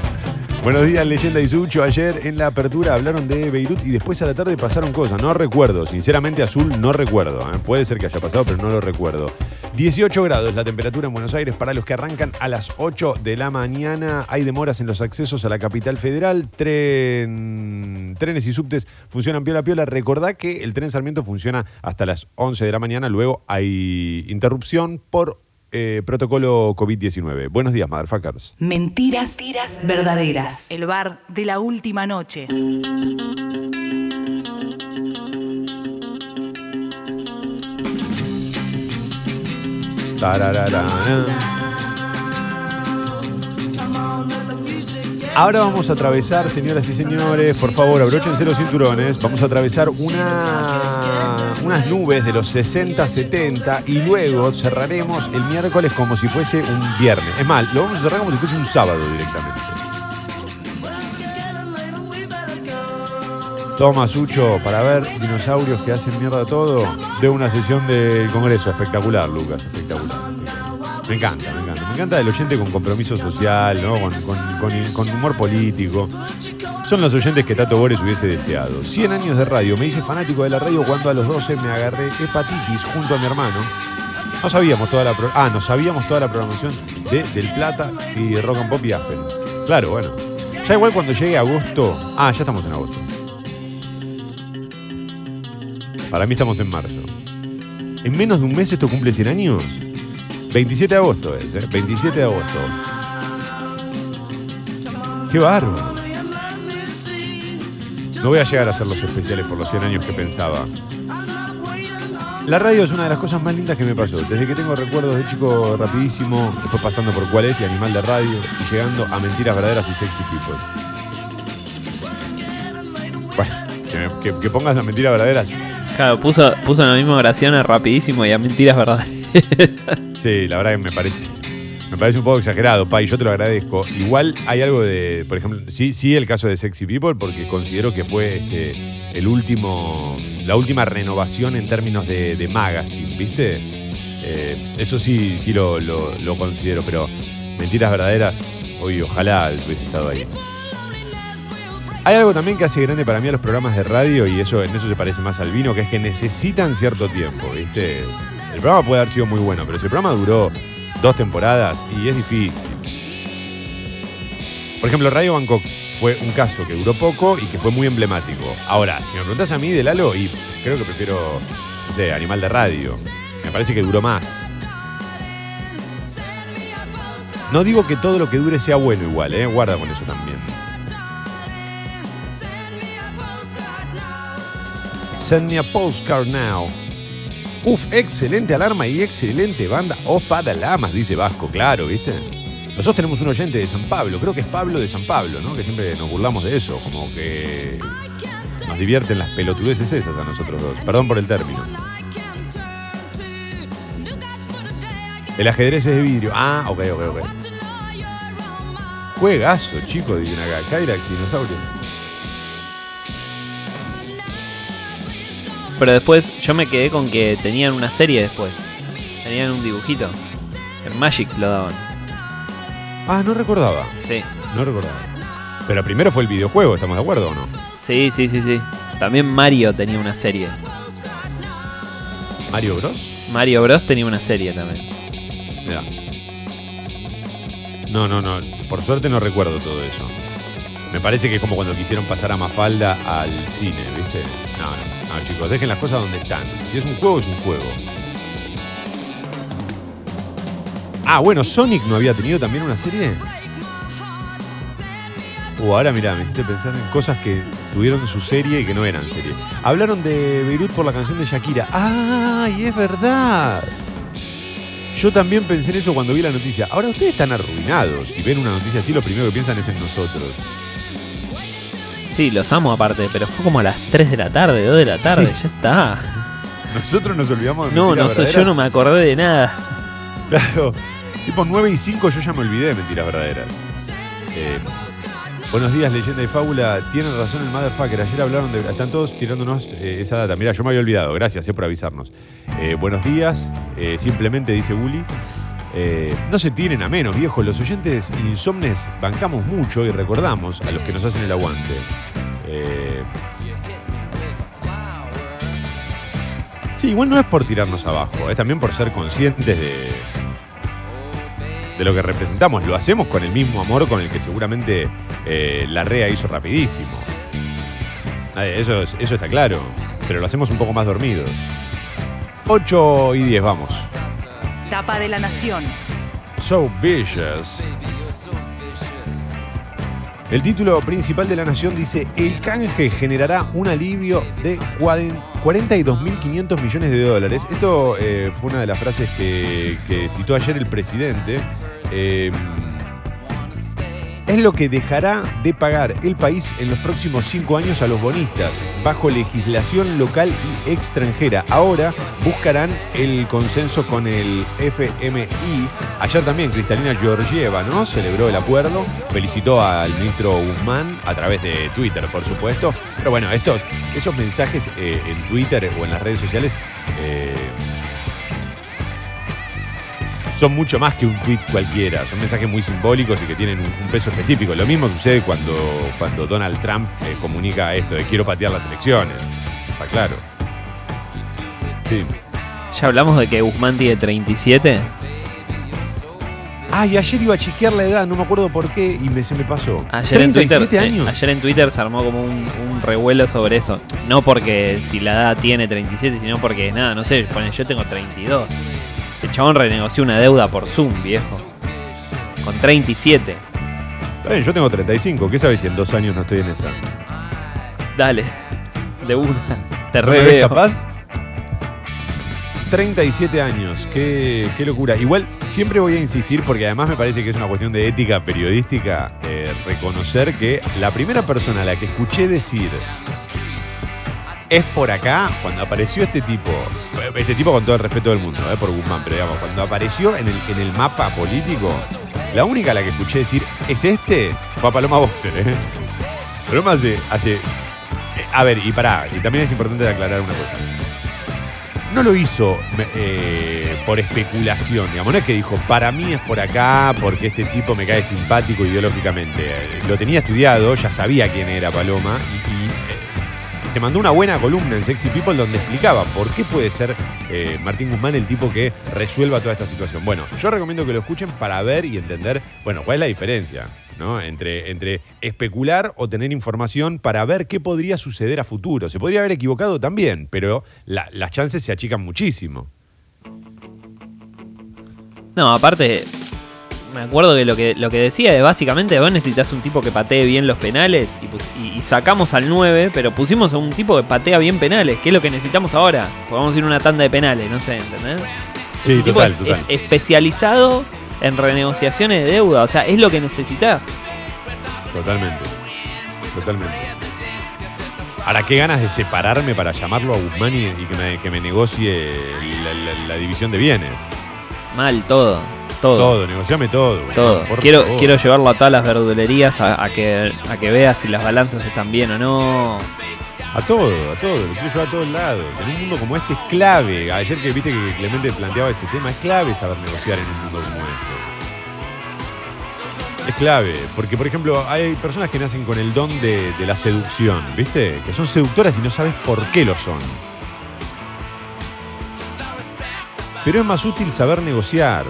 Buenos días, Leyenda y Sucho. Ayer en la apertura hablaron de Beirut y después a la tarde pasaron cosas. No recuerdo. Sinceramente, azul no recuerdo. ¿eh? Puede ser que haya pasado, pero no lo recuerdo. 18 grados la temperatura en Buenos Aires para los que arrancan a las 8 de la mañana. Hay demoras en los accesos a la capital federal. Tren- trenes y subtes funcionan piola piola. Recordá que el tren Sarmiento funciona hasta las 11 de la mañana. Luego hay interrupción por eh, protocolo COVID-19. Buenos días, motherfuckers. Mentiras verdaderas. El bar de la última noche. Tarararana. Ahora vamos a atravesar, señoras y señores, por favor, abróchense los cinturones. Vamos a atravesar una, unas nubes de los 60, 70 y luego cerraremos el miércoles como si fuese un viernes. Es más, lo vamos a cerrar como si fuese un sábado directamente. Toma, Sucho, para ver dinosaurios que hacen mierda todo, de una sesión del Congreso. Espectacular, Lucas, espectacular. Me encanta, me encanta. Me encanta el oyente con compromiso social, ¿no? con, humor político. Son los oyentes que Tato Bores hubiese deseado. 100 años de radio. Me hice fanático de la radio cuando a los 12 me agarré hepatitis junto a mi hermano. No sabíamos toda la pro- ah, no sabíamos toda la programación de Del Plata y Rock and Pop y Aspen. Claro, bueno. Ya igual cuando llegue agosto. Ah, ya estamos en agosto. Para mí estamos en marzo. En menos de un mes esto cumple 100 años. 27 de agosto es, ¿eh? 27 de agosto. Qué bárbaro. No voy a llegar a hacer los especiales por los 100 años que pensaba. La radio es una de las cosas más lindas que me pasó. Desde que tengo recuerdos de chico rapidísimo, después pasando por cuál es y animal de radio y llegando a mentiras verdaderas y sexy people. Bueno, que, pongas las mentiras verdaderas. Claro, puso, puso en la misma oración a rapidísimo y a mentiras verdaderas. Sí, la verdad que me parece. Me parece un poco exagerado, Pa, y yo te lo agradezco. Igual hay algo de, por ejemplo, sí, sí el caso de Sexy People, porque considero que fue este, el último, la última renovación en términos de, magazine, ¿viste? Eh, eso sí, sí lo, lo- lo considero, pero mentiras verdaderas, hoy ojalá hubiese estado ahí. Hay algo también que hace grande para mí a los programas de radio y eso en eso se parece más al vino, que es que necesitan cierto tiempo, ¿viste? El programa puede haber sido muy bueno, pero si el programa duró dos temporadas y es difícil. Por ejemplo, Radio Bangkok fue un caso que duró poco y que fue muy emblemático. Ahora, si me preguntas a mí de Lalo, y creo que prefiero, no sé, Animal de Radio. Me parece que duró más. No digo que todo lo que dure sea bueno igual, ¿eh? Guarda con eso también. Send me a postcard now. Uf, excelente alarma y excelente banda. Opa de lamas, dice Vasco, claro, ¿viste? Nosotros tenemos un oyente de San Pablo, creo que es Pablo de San Pablo, ¿no? Que siempre nos burlamos de eso, como que nos divierten las pelotudeces esas a nosotros dos. Perdón por el término. El ajedrez es de vidrio. Ah, ok, ok, ok. Juegazo, chico, dicen acá. Kyrax dinosaurio. Pero después yo me quedé con que tenían una serie después. Tenían un dibujito. En Magic lo daban. Ah, no recordaba. Sí. No recordaba. Pero primero fue el videojuego, ¿estamos de acuerdo o no? Sí, sí, sí, sí. También Mario tenía una serie. Mario Bros. Mario Bros tenía una serie también. Mirá. No, no, no. Por suerte no recuerdo todo eso. Me parece que es como cuando quisieron pasar a Mafalda al cine, ¿viste? No, no, no, chicos, dejen las cosas donde están. Si es un juego, es un juego. Ah, bueno, Sonic no había tenido también una serie. Uh, ahora mirá, me hiciste pensar en cosas que tuvieron su serie y que no eran serie. Hablaron de Beirut por la canción de Shakira. ¡Ay, es verdad! Yo también pensé en eso cuando vi la noticia. Ahora ustedes están arruinados. Si ven una noticia así, lo primero que piensan es en nosotros. Sí, los amo aparte, pero fue como a las 3 de la tarde, 2 de la tarde, Sí. ya está. Nosotros nos olvidamos de No, no sé, yo no me acordé de nada. Claro. Tipo 9 y 5 yo ya me olvidé de mentiras verdaderas. Eh, buenos días, leyenda y fábula. Tienen razón el motherfucker. Ayer hablaron de. Están todos tirándonos eh, esa data. Mira, yo me había olvidado. Gracias eh, por avisarnos. Eh, buenos días. eh, simplemente dice Bully. Eh, no se tiren a menos, viejo. Los oyentes insomnes bancamos mucho y recordamos a los que nos hacen el aguante. Eh, sí, igual no es por tirarnos abajo, es también por ser conscientes de, de lo que representamos. Lo hacemos con el mismo amor con el que seguramente eh, la REA hizo rapidísimo. Eso, es- eso está claro, pero lo hacemos un poco más dormidos. 8 y 10, vamos. Tapa de la Nación. So vicious. El título principal de la Nación dice, el canje generará un alivio de cuaren- 42.500 millones de dólares. Esto eh, fue una de las frases que, que citó ayer el presidente. Eh, es lo que dejará de pagar el país en los próximos cinco años a los bonistas, bajo legislación local y extranjera. Ahora buscarán el consenso con el FMI. Ayer también Cristalina Georgieva, ¿no? Celebró el acuerdo, felicitó al ministro Guzmán a través de Twitter, por supuesto. Pero bueno, estos, esos mensajes eh, en Twitter o en las redes sociales eh, son mucho más que un tweet cualquiera, son mensajes muy simbólicos y que tienen un, un peso específico. Lo mismo sucede cuando, cuando Donald Trump eh, comunica esto de quiero patear las elecciones. Está claro. Sí. Ya hablamos de que Guzmán tiene 37. Ay, ayer iba a chequear la edad, no me acuerdo por qué y me, se me pasó. Ayer en, Twitter, 37 eh, ayer en Twitter se armó como un, un revuelo sobre eso. No porque si la edad tiene 37, sino porque, nada, no sé, pone, yo tengo 32. Chabón renegoció una deuda por Zoom, viejo. Con 37. Está bien, yo tengo 35. ¿Qué sabes si en dos años no estoy en esa? Dale, de una. Te ¿No me ves reveo. capaz? 37 años, qué, qué locura. Igual siempre voy a insistir porque además me parece que es una cuestión de ética periodística eh, reconocer que la primera persona a la que escuché decir es por acá, cuando apareció este tipo, este tipo con todo el respeto del mundo, eh, por Guzmán, pero digamos, cuando apareció en el, en el mapa político, la única a la que escuché decir es este fue a Paloma Boxer. ¿eh? Paloma hace, eh, a ver, y pará, y también es importante aclarar una cosa. no lo hizo eh, por especulación, digamos. No es que dijo, para mí es por acá, porque este tipo me cae simpático ideológicamente. Lo tenía estudiado, ya sabía quién era Paloma y, te mandó una buena columna en Sexy People donde explicaba por qué puede ser eh, Martín Guzmán el tipo que resuelva toda esta situación. Bueno, yo recomiendo que lo escuchen para ver y entender, bueno, cuál es la diferencia. ¿no? Entre, entre especular o tener información para ver qué podría suceder a futuro. Se podría haber equivocado también, pero la- las chances se achican muchísimo. No, aparte, me acuerdo que lo que, lo que decía es básicamente vos necesitas un tipo que patee bien los penales y, pus- y- y sacamos al 9, pero pusimos a un tipo que patea bien penales, que es lo que necesitamos ahora. Podemos ir a una tanda de penales, no sé, ¿entendés? Sí, Un tipo total, es- total. es especializado en renegociaciones de deuda, o sea, es lo que necesitas. Totalmente. Totalmente. Ahora, qué ganas de separarme para llamarlo a Guzmán y, y que, me, que me negocie la, la- la división de bienes. Mal, todo, todo. Todo, negociame todo. Todo. por Quiero, favor. quiero llevarlo a todas las verdulerías a, a que, a que vea si las balanzas están bien o no. A todo, a todo, lo quiero llevar a todos lados. En un mundo como este es clave. Ayer que viste que Clemente planteaba ese tema, es clave saber negociar en un mundo como este. Es clave, porque por ejemplo hay personas que nacen con el don de, de la seducción, ¿viste? Que son seductoras y no sabes por qué lo son. Pero es más útil saber negociar.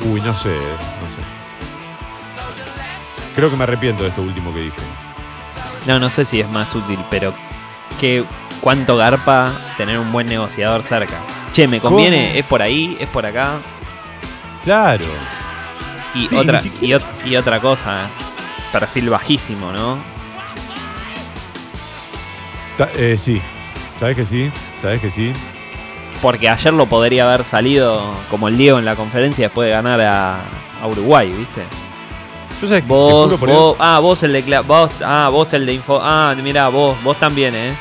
Uy, no sé, no sé. Creo que me arrepiento de esto último que dije. No, no sé si es más útil, pero que cuánto garpa tener un buen negociador cerca. Che, me conviene, ¿Cómo? es por ahí, es por acá. Claro. Y Sí, otra y, siquiera- ot- y otra cosa, perfil bajísimo, ¿no? Eh, sí, sabes que sí, sabes que sí. Porque ayer lo podría haber salido como el Diego en la conferencia después de ganar a, a Uruguay, ¿viste? Yo sé que Vos, ah, vos el de vos, ah, vos el de info, ah, mira, vos, vos también, eh.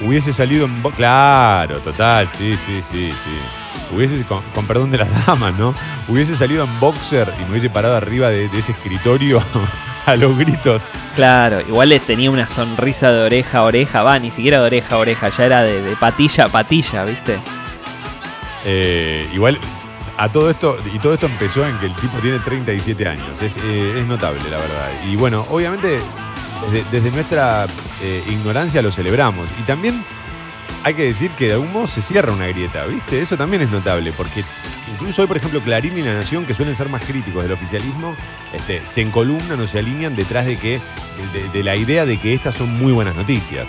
hubiese salido en claro, total, sí, sí, sí, sí. Hubiese, con, con perdón de las damas, ¿no? Hubiese salido en boxer y me hubiese parado arriba de, de ese escritorio a los gritos. Claro, igual le tenía una sonrisa de oreja a oreja, va, ni siquiera de oreja a oreja, ya era de, de patilla a patilla, ¿viste? Eh, igual, a todo esto, y todo esto empezó en que el tipo tiene 37 años. Es, eh, es notable, la verdad. Y bueno, obviamente, desde, nuestra eh, ignorancia lo celebramos. Y también hay que decir que de algún modo se cierra una grieta, ¿viste? Eso también es notable, porque incluso hoy, por ejemplo, Clarín y La Nación, que suelen ser más críticos del oficialismo, este, se encolumnan o se alinean detrás de que de, la idea de que estas son muy buenas noticias.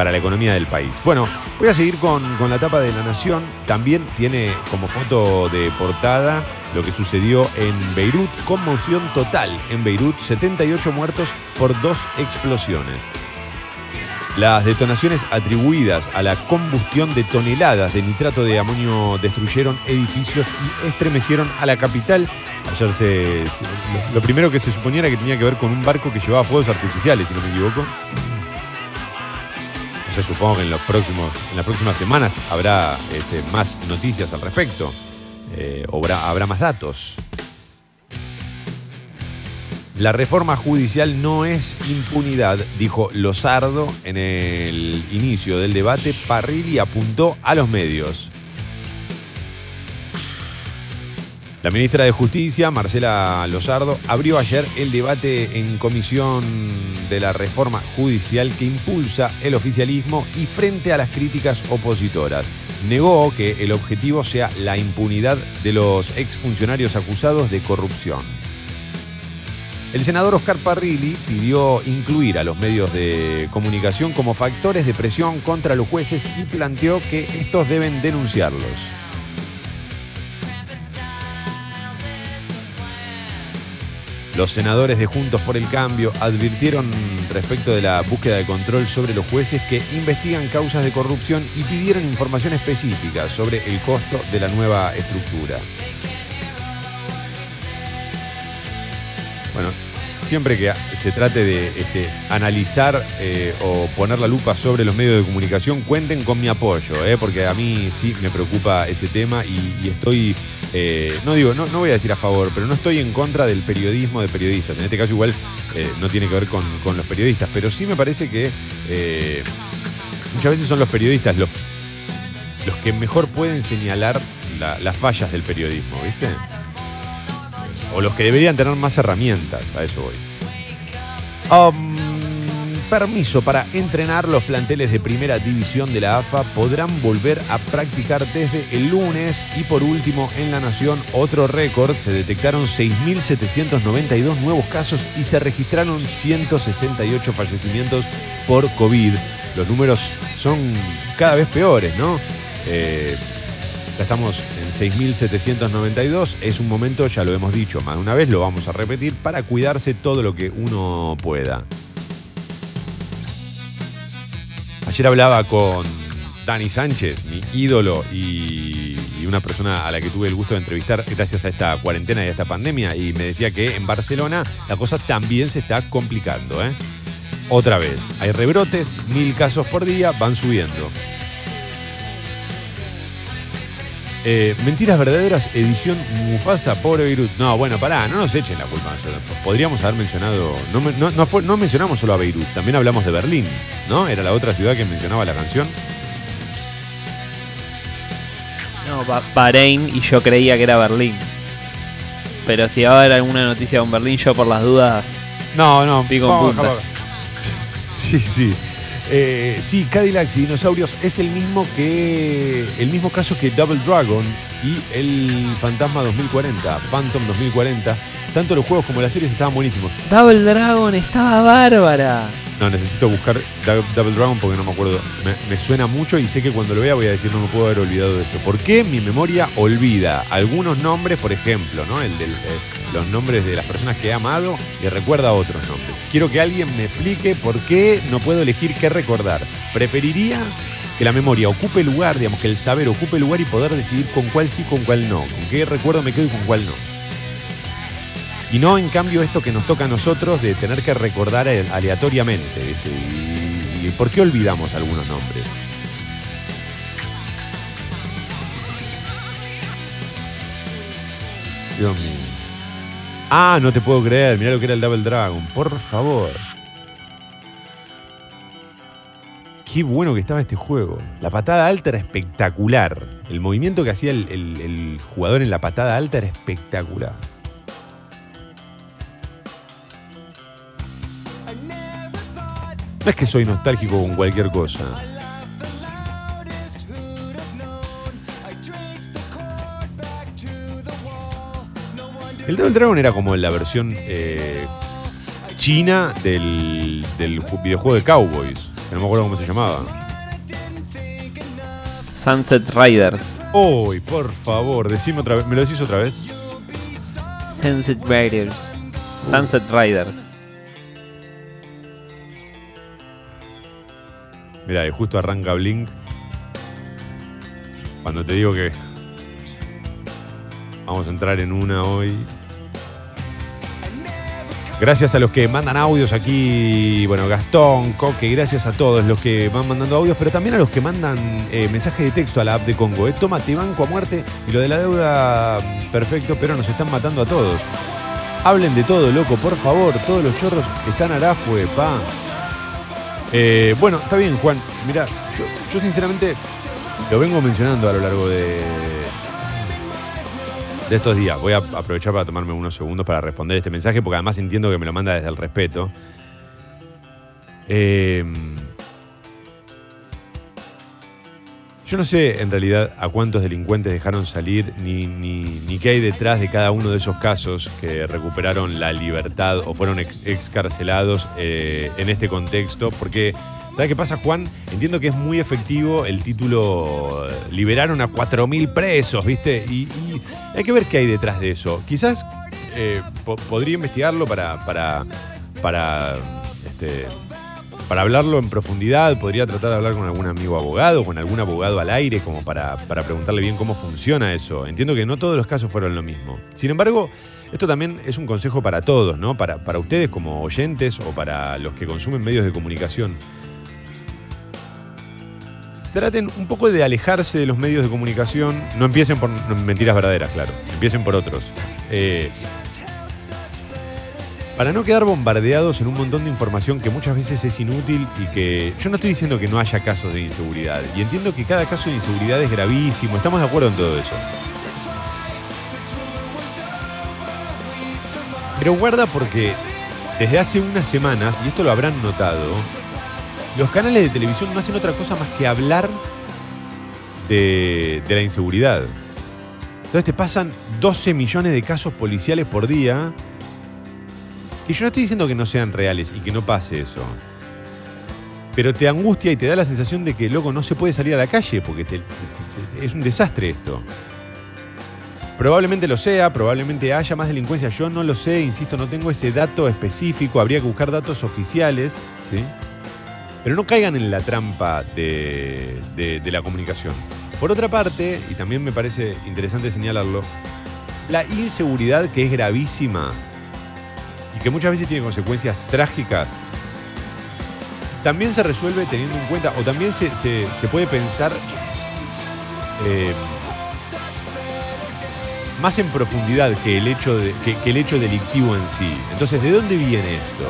Para la economía del país. Bueno, voy a seguir con, con la tapa de La Nación. También tiene como foto de portada lo que sucedió en Beirut. Conmoción total en Beirut. 78 muertos por dos explosiones. Las detonaciones atribuidas a la combustión de toneladas de nitrato de amonio destruyeron edificios y estremecieron a la capital. Ayer se, se- lo, primero que se suponía era que tenía que ver con un barco que llevaba fuegos artificiales, si no me equivoco. Sé, supongo que en, los próximos, en las próximas semanas habrá este, más noticias al respecto. Eh, habrá, habrá más datos. La reforma judicial no es impunidad, dijo Lozardo en el inicio del debate. Parrilli apuntó a los medios. La ministra de Justicia, Marcela Lozardo, abrió ayer el debate en comisión de la reforma judicial que impulsa el oficialismo y frente a las críticas opositoras. Negó que el objetivo sea la impunidad de los exfuncionarios acusados de corrupción. El senador Oscar Parrilli pidió incluir a los medios de comunicación como factores de presión contra los jueces y planteó que estos deben denunciarlos. Los senadores de Juntos por el Cambio advirtieron respecto de la búsqueda de control sobre los jueces que investigan causas de corrupción y pidieron información específica sobre el costo de la nueva estructura. Bueno, siempre que se trate de este, analizar eh, o poner la lupa sobre los medios de comunicación, cuenten con mi apoyo, eh, porque a mí sí me preocupa ese tema y, y estoy, eh, no digo, no, no voy a decir a favor, pero no estoy en contra del periodismo de periodistas. En este caso igual eh, no tiene que ver con, con los periodistas, pero sí me parece que eh, muchas veces son los periodistas los que mejor pueden señalar la- las fallas del periodismo, ¿viste? O los que deberían tener más herramientas, a eso voy. Um, permiso para entrenar los planteles de primera división de la AFA podrán volver a practicar desde el lunes y por último en la Nación otro récord, se detectaron 6.792 nuevos casos y se registraron 168 fallecimientos por COVID. Los números son cada vez peores, ¿no? Eh, ya estamos en 6.792. Es un momento, ya lo hemos dicho más de una vez, lo vamos a repetir, para cuidarse todo lo que uno pueda. Ayer hablaba con Dani Sánchez, mi ídolo y, una persona a la que tuve el gusto de entrevistar gracias a esta cuarentena y a esta pandemia, y me decía que en Barcelona la cosa también se está complicando. ¿eh? Otra vez, hay rebrotes, mil casos por día, van subiendo. Eh, Mentiras verdaderas, edición Mufasa, pobre Beirut. No, bueno, pará, no nos echen la culpa. Podríamos haber mencionado. No, me- no, no fue- no mencionamos solo a Beirut, también hablamos de Berlín, ¿no? Era la otra ciudad que mencionaba la canción. No, Ba- Bahrein y yo creía que era Berlín. Pero si va a haber alguna noticia con Berlín, yo por las dudas. No, no, Pico en punta. Sí, sí. Eh, sí, Cadillacs y dinosaurios es el mismo que. el mismo caso que Double Dragon y el Fantasma 2040, Phantom 2040. Tanto los juegos como las series estaban buenísimos. Double Dragon estaba bárbara. No, necesito buscar Dou- Double Dragon porque no me acuerdo. Me, suena mucho y sé que cuando lo vea voy a decir no me puedo haber olvidado de esto. ¿Por qué mi memoria olvida algunos nombres, por ejemplo, ¿no? El eh, los nombres de las personas que he amado y recuerda otros nombres? Quiero que alguien me explique por qué no puedo elegir qué recordar. Preferiría que la memoria ocupe lugar, digamos, que el saber ocupe lugar y poder decidir con cuál sí, con cuál no. Con qué recuerdo me quedo y con cuál no. Y no, en cambio, esto que nos toca a nosotros de tener que recordar ale- aleatoriamente. ¿viste? Por qué olvidamos algunos nombres? Dios mío. Ah, no te puedo creer. Mirá lo que era el Double Dragon. Por favor. Qué bueno que estaba este juego. La patada alta era espectacular. El movimiento que hacía el jugador en la patada alta era espectacular. No es que soy nostálgico con cualquier cosa. El Double Dragon era como la versión eh, china del, del ju- videojuego de Cowboys. que no me acuerdo cómo se llamaba. Sunset Riders. Uy, por favor, decime otra vez. ¿Me lo decís otra vez? Sunset Riders. Sunset Riders. Mira, y justo arranca Blink. Cuando te digo que vamos a entrar en una hoy. Gracias a los que mandan audios aquí, bueno, Gastón, Coque, gracias a todos los que van mandando audios, pero también a los que mandan eh, mensajes de texto a la app de Congo. Eh, toma, te banco a muerte y lo de la deuda, perfecto, pero nos están matando a todos. Hablen de todo, loco, por favor, todos los chorros están arafue, pa. Eh, bueno, está bien, Juan. Mira, yo, sinceramente lo vengo mencionando a lo largo de, de estos días. Voy a aprovechar para tomarme unos segundos para responder este mensaje, porque además entiendo que me lo manda desde el respeto. Eh, yo no sé en realidad a cuántos delincuentes dejaron salir, ni, ni, ni qué hay detrás de cada uno de esos casos que recuperaron la libertad o fueron ex- excarcelados eh, en este contexto, porque ¿Sabes qué pasa, Juan? Entiendo que es muy efectivo el título eh, Liberaron a 4.000 presos, ¿viste? Y, hay que ver qué hay detrás de eso. Quizás eh, po- podría investigarlo para, para, para, este, para hablarlo en profundidad. Podría tratar de hablar con algún amigo abogado, con algún abogado al aire, como para, para preguntarle bien cómo funciona eso. Entiendo que no todos los casos fueron lo mismo. Sin embargo, esto también es un consejo para todos, ¿no? Para, para ustedes como oyentes o para los que consumen medios de comunicación traten un poco de alejarse de los medios de comunicación. No empiecen por mentiras verdaderas, claro. Empiecen por otros. Eh, para no quedar bombardeados en un montón de información que muchas veces es inútil y que yo no estoy diciendo que no haya casos de inseguridad. Y entiendo que cada caso de inseguridad es gravísimo, estamos de acuerdo en todo eso. Pero guarda porque desde hace unas semanas, y esto lo habrán notado, los canales de televisión no hacen otra cosa más que hablar de, la inseguridad. Entonces te pasan 12 millones de casos policiales por día. Y yo no estoy diciendo que no sean reales y que no pase eso. Pero te angustia y te da la sensación de que, loco, no se puede salir a la calle porque es un desastre esto. Probablemente lo sea, probablemente haya más delincuencia, yo no lo sé, insisto, no tengo ese dato específico, habría que buscar datos oficiales, ¿sí? Pero no caigan en la trampa de la comunicación. Por otra parte, y también me parece interesante señalarlo, la inseguridad que es gravísima y que muchas veces tiene consecuencias trágicas, también se resuelve teniendo en cuenta, o también se, se- puede pensar eh, más en profundidad que el, hecho que el hecho delictivo en sí. Entonces, ¿de dónde viene esto?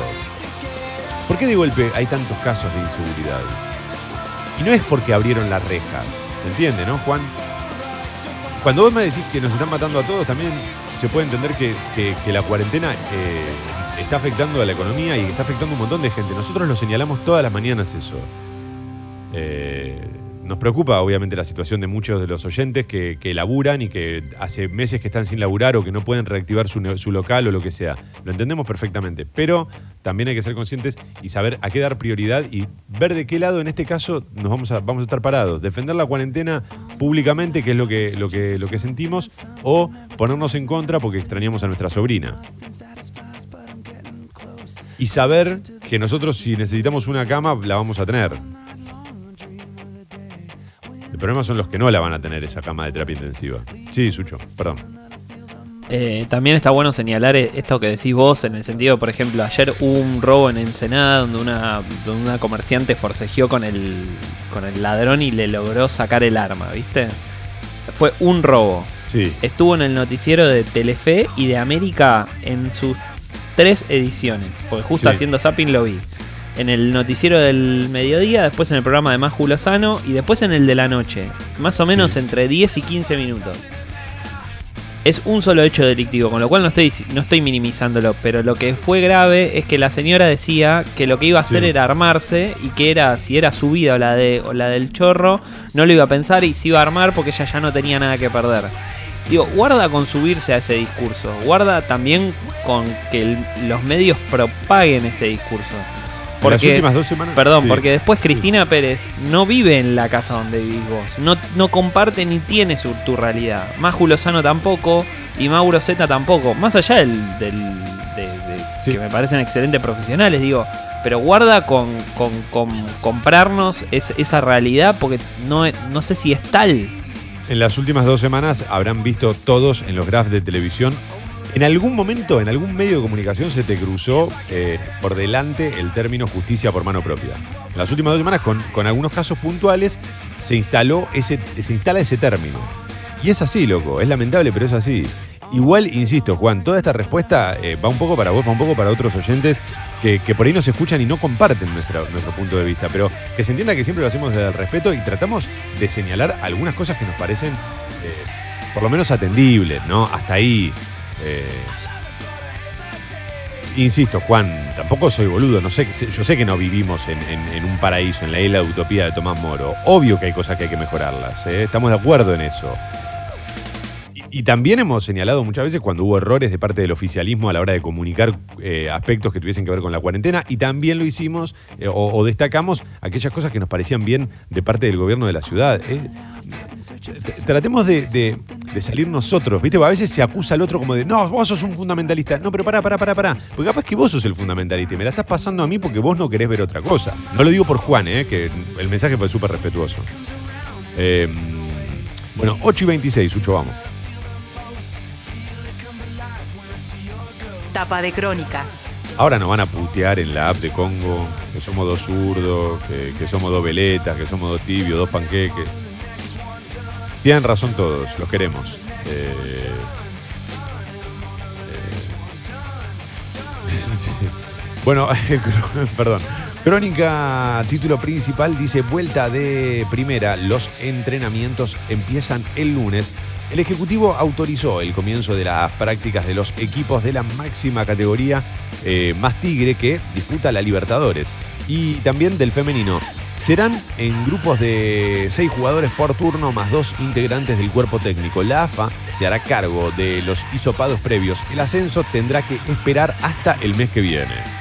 ¿Por qué de golpe hay tantos casos de inseguridad? Y no es porque abrieron las rejas, ¿se entiende, no, Juan? Cuando vos me decís que nos están matando a todos, también se puede entender que, que- la cuarentena eh, está afectando a la economía y está afectando a un montón de gente. Nosotros lo señalamos todas las mañanas eso. Eh, nos preocupa obviamente la situación de muchos de los oyentes que, que laburan y que hace meses que están sin laburar o que no pueden reactivar su, local o lo que sea. Lo entendemos perfectamente, pero también hay que ser conscientes y saber a qué dar prioridad y ver de qué lado en este caso nos vamos a, vamos a estar parados. Defender la cuarentena públicamente, que es lo que, lo, que, lo que sentimos, o ponernos en contra porque extrañamos a nuestra sobrina. Y saber que nosotros si necesitamos una cama la vamos a tener. Problema son los que no la van a tener esa cama de terapia intensiva. Sí, Sucho, perdón. Eh, también está bueno señalar eh, esto que decís vos, en el sentido, por ejemplo, ayer hubo un robo en Ensenada donde una, donde una comerciante forcejeó con el, con el ladrón y le logró sacar el arma, ¿viste? Fue un robo. Sí. Estuvo en el noticiero de Telefe y de América en sus tres ediciones, porque justo Sí. haciendo zapping lo vi. En el noticiero del mediodía, después en el programa de Maju Lozano y después en el de la noche. Más o menos Sí. entre 10 y 15 minutos. Es un solo hecho delictivo, con lo cual no estoy, no estoy minimizándolo, pero lo que fue grave es que la señora decía que lo que iba a hacer Sí. era armarse y que era, si era su vida o la, de, o la del chorro, no lo iba a pensar y se iba a armar porque ella ya no tenía nada que perder. Digo, guarda con subirse a ese discurso, guarda también con que el- los medios propaguen ese discurso. En las últimas dos semanas. Perdón, sí. porque después Cristina Pérez no vive en la casa donde vivís vos. No, no comparte ni tiene su, tu realidad. Maju Lozano tampoco y Mauro Zeta tampoco. Más allá del, del- de, de- Sí. que me parecen excelentes profesionales, digo. Pero guarda con, con- con comprarnos es- esa realidad porque no, no sé si es tal. En las últimas dos semanas habrán visto todos en los graphs de televisión. En algún momento, en algún medio de comunicación, se te cruzó eh, por delante el término justicia por mano propia. En las últimas dos semanas, con, con algunos casos puntuales, se instaló ese, se instala ese término. Y es así, loco, es lamentable, pero es así. Igual, insisto, Juan, toda esta respuesta eh, va un poco para vos, va un poco para otros oyentes que, que por ahí nos escuchan y no comparten nuestra- nuestro punto de vista, pero que se entienda que siempre lo hacemos desde el respeto y tratamos de señalar algunas cosas que nos parecen eh, por lo menos atendibles, ¿no? Hasta ahí. Eh, Insisto, Juan, tampoco soy boludo. No sé, yo sé que no vivimos en, un paraíso, en la isla de utopía de Tomás Moro. Obvio que hay cosas que hay que mejorarlas. ¿eh? Estamos de acuerdo en eso. Y, también hemos señalado muchas veces cuando hubo errores de parte del oficialismo a la hora de comunicar eh, aspectos que tuviesen que ver con la cuarentena. Y también lo hicimos eh, o, destacamos aquellas cosas que nos parecían bien de parte del gobierno de la ciudad. ¿eh? Tratemos de, salir nosotros, ¿viste? A veces se acusa al otro como de, no, vos sos un fundamentalista. No, pero pará, pará, pará, pará. Porque capaz que vos sos el fundamentalista y me la estás pasando a mí porque vos no querés ver otra cosa. No lo digo por Juan, ¿eh? que el mensaje fue súper respetuoso. Eh, bueno, 8 y 26, Sucho, vamos. Tapa de crónica. Ahora nos van a putear en la app de Congo que somos dos zurdos, que, somos dos veletas, que somos dos tibios, dos panqueques. Tienen razón todos, los queremos. Eh, eh, Bueno, perdón. Crónica, título principal, dice vuelta de primera. Los entrenamientos empiezan el lunes. El Ejecutivo autorizó el comienzo de las prácticas de los equipos de la máxima categoría eh, más tigre que disputa la Libertadores. Y también del femenino. Serán en grupos de seis jugadores por turno más dos integrantes del cuerpo técnico. La AFA se hará cargo de los hisopados previos. El ascenso tendrá que esperar hasta el mes que viene.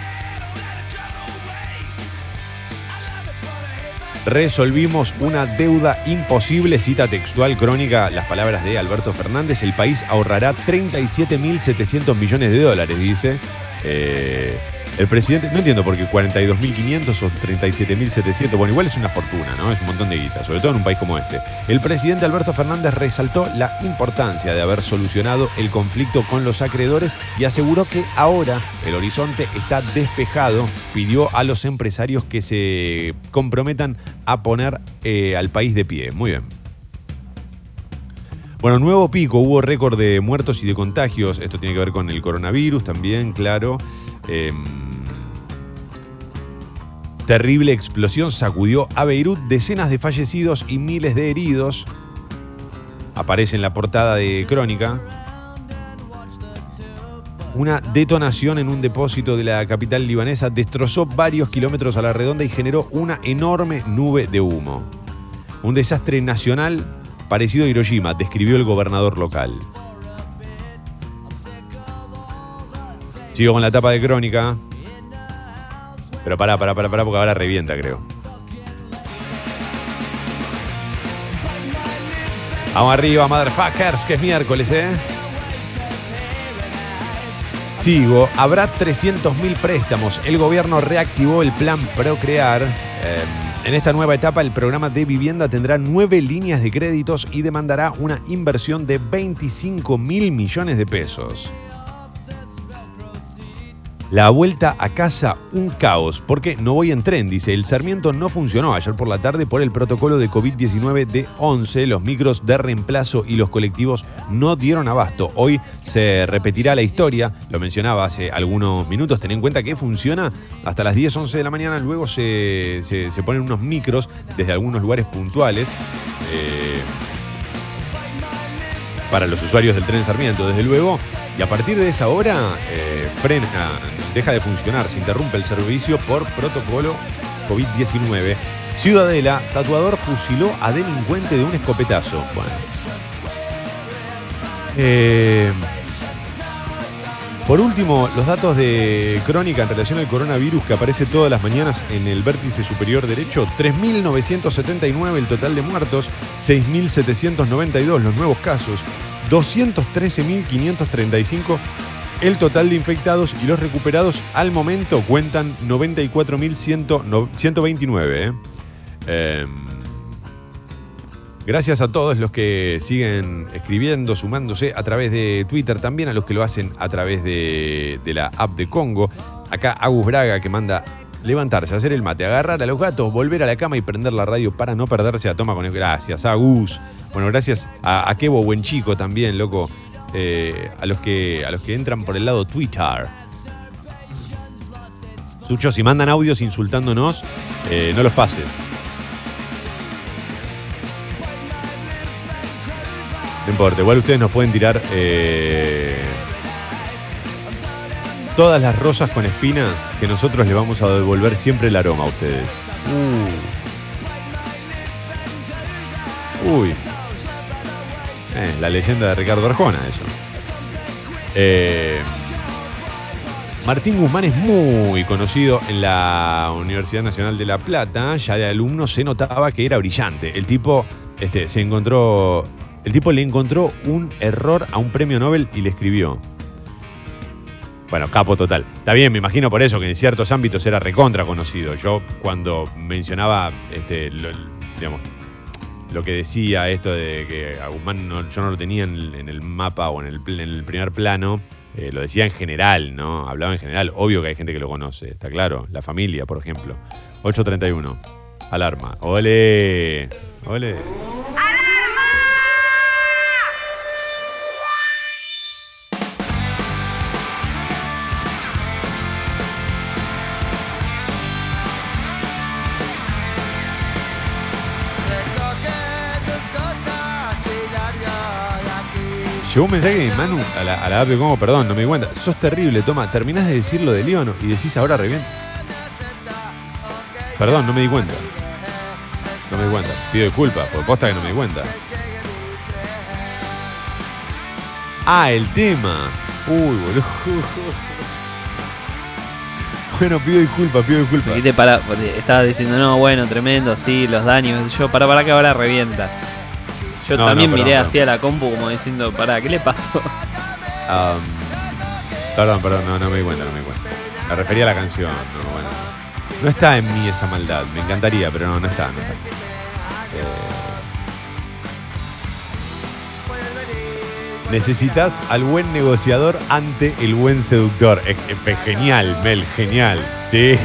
Resolvimos una deuda imposible, cita textual crónica, las palabras de Alberto Fernández. El país ahorrará 37.700 millones de dólares, dice. Eh, el presidente, no entiendo por qué 42.500 o 37.700, bueno, igual es una fortuna, ¿no? Es un montón de guita, sobre todo en un país como este. El presidente Alberto Fernández resaltó la importancia de haber solucionado el conflicto con los acreedores y aseguró que ahora el horizonte está despejado. Pidió a los empresarios que se comprometan a poner eh, al país de pie. Muy bien. Bueno, nuevo pico, hubo récord de muertos y de contagios. Esto tiene que ver con el coronavirus también, claro. Eh, terrible explosión sacudió a Beirut, decenas de fallecidos y miles de heridos. Aparece en la portada de Crónica. Una detonación en un depósito de la capital libanesa destrozó varios kilómetros a la redonda y generó una enorme nube de humo. Un desastre nacional parecido a Hiroshima, describió el gobernador local. Sigo con la tapa de crónica. Pero pará, pará, pará, pará, porque ahora revienta, creo. Vamos arriba, motherfuckers, que es miércoles, ¿eh? Sigo, habrá 300.000 préstamos. El gobierno reactivó el plan Procrear. Eh, en esta nueva etapa, el programa de vivienda tendrá nueve líneas de créditos y demandará una inversión de 25 mil millones de pesos. La vuelta a casa, un caos, porque no voy en tren, dice. El Sarmiento no funcionó ayer por la tarde por el protocolo de COVID-19 de 11. Los micros de reemplazo y los colectivos no dieron abasto. Hoy se repetirá la historia, lo mencionaba hace algunos minutos. Ten en cuenta que funciona hasta las 10, 11 de la mañana. Luego se, se- ponen unos micros desde algunos lugares puntuales. eh, para los usuarios del tren Sarmiento, desde luego. Y a partir de esa hora eh, frena, deja de funcionar, se interrumpe el servicio por protocolo COVID-19. Ciudadela, tatuador fusiló a delincuente de un escopetazo. Bueno. Eh, por último, los datos de crónica en relación al coronavirus que aparece todas las mañanas en el vértice superior derecho. 3.979 el total de muertos, 6.792 los nuevos casos, 213.535 el total de infectados y los recuperados al momento cuentan 94.129. ¿eh? Em, Gracias a todos los que siguen escribiendo, sumándose a través de Twitter, también a los que lo hacen a través de, la app de Congo. Acá Agus Braga que manda levantarse, hacer el mate, agarrar a los gatos, volver a la cama y prender la radio para no perderse a toma con el. Gracias, Agus. Bueno, gracias a, a Kevo Buen Chico también, loco. Eh, a, los que, a los que entran por el lado Twitter. Sucho, si mandan audios insultándonos, eh, no los pases. No importa, igual ustedes nos pueden tirar eh, todas las rosas con espinas que nosotros le vamos a devolver siempre el aroma a ustedes. Uh. Uy. Eh, la leyenda de Ricardo Arjona, eso. Eh, Martín Guzmán es muy conocido en la Universidad Nacional de La Plata. Ya de alumno se notaba que era brillante. El tipo este, se encontró. El tipo le encontró un error a un premio Nobel y le escribió. Bueno, capo total. Está bien, me imagino por eso que en ciertos ámbitos era recontra conocido. Yo cuando mencionaba, este, digamos, lo que decía esto de que a Guzmán yo no lo tenía en el, mapa o en el, primer plano, eh, lo decía en general, ¿no? Hablaba en general. Obvio que hay gente que lo conoce, está claro. La familia, por ejemplo. 831. Alarma. ¡Ole! ¡Ole! Llegó un mensaje de Manu a la, a la app de perdón, no me di cuenta. Sos terrible, toma, terminás de decir lo de Líbano y decís ahora re bien. Perdón, no me di cuenta. No me di cuenta. Pido disculpas, por posta que no me di cuenta. Ah, el tema. Uy, boludo. Bueno, pido disculpas, pido disculpas. Estaba diciendo, no, bueno, tremendo, sí, los daños. Yo, para, para que ahora revienta. Yo No, también no, miré hacia la compu como diciendo, para, ¿qué le pasó? Perdón, perdón, no, no me di cuenta, no me di cuenta. Me refería a la canción, no, bueno. No está en mí esa maldad, me encantaría, pero no, no está, no está. Eh, necesitas al buen negociador ante el buen seductor. Es- es genial, Mel, genial. Sí,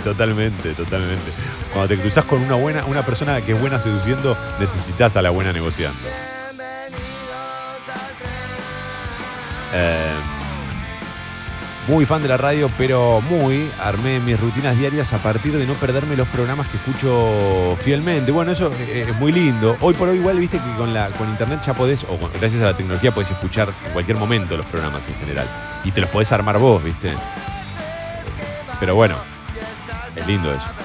totalmente, totalmente. Cuando te cruzas con una buena, una persona que es buena seduciendo, necesitas a la buena negociando. Eh, muy fan de la radio, pero muy. Armé mis rutinas diarias a partir de no perderme los programas que escucho fielmente. Bueno, eso es muy lindo. Hoy por hoy, igual, viste que con, la, con internet ya podés, o gracias a la tecnología, podés escuchar en cualquier momento los programas en general. Y te los podés armar vos, viste. Pero bueno, es lindo eso.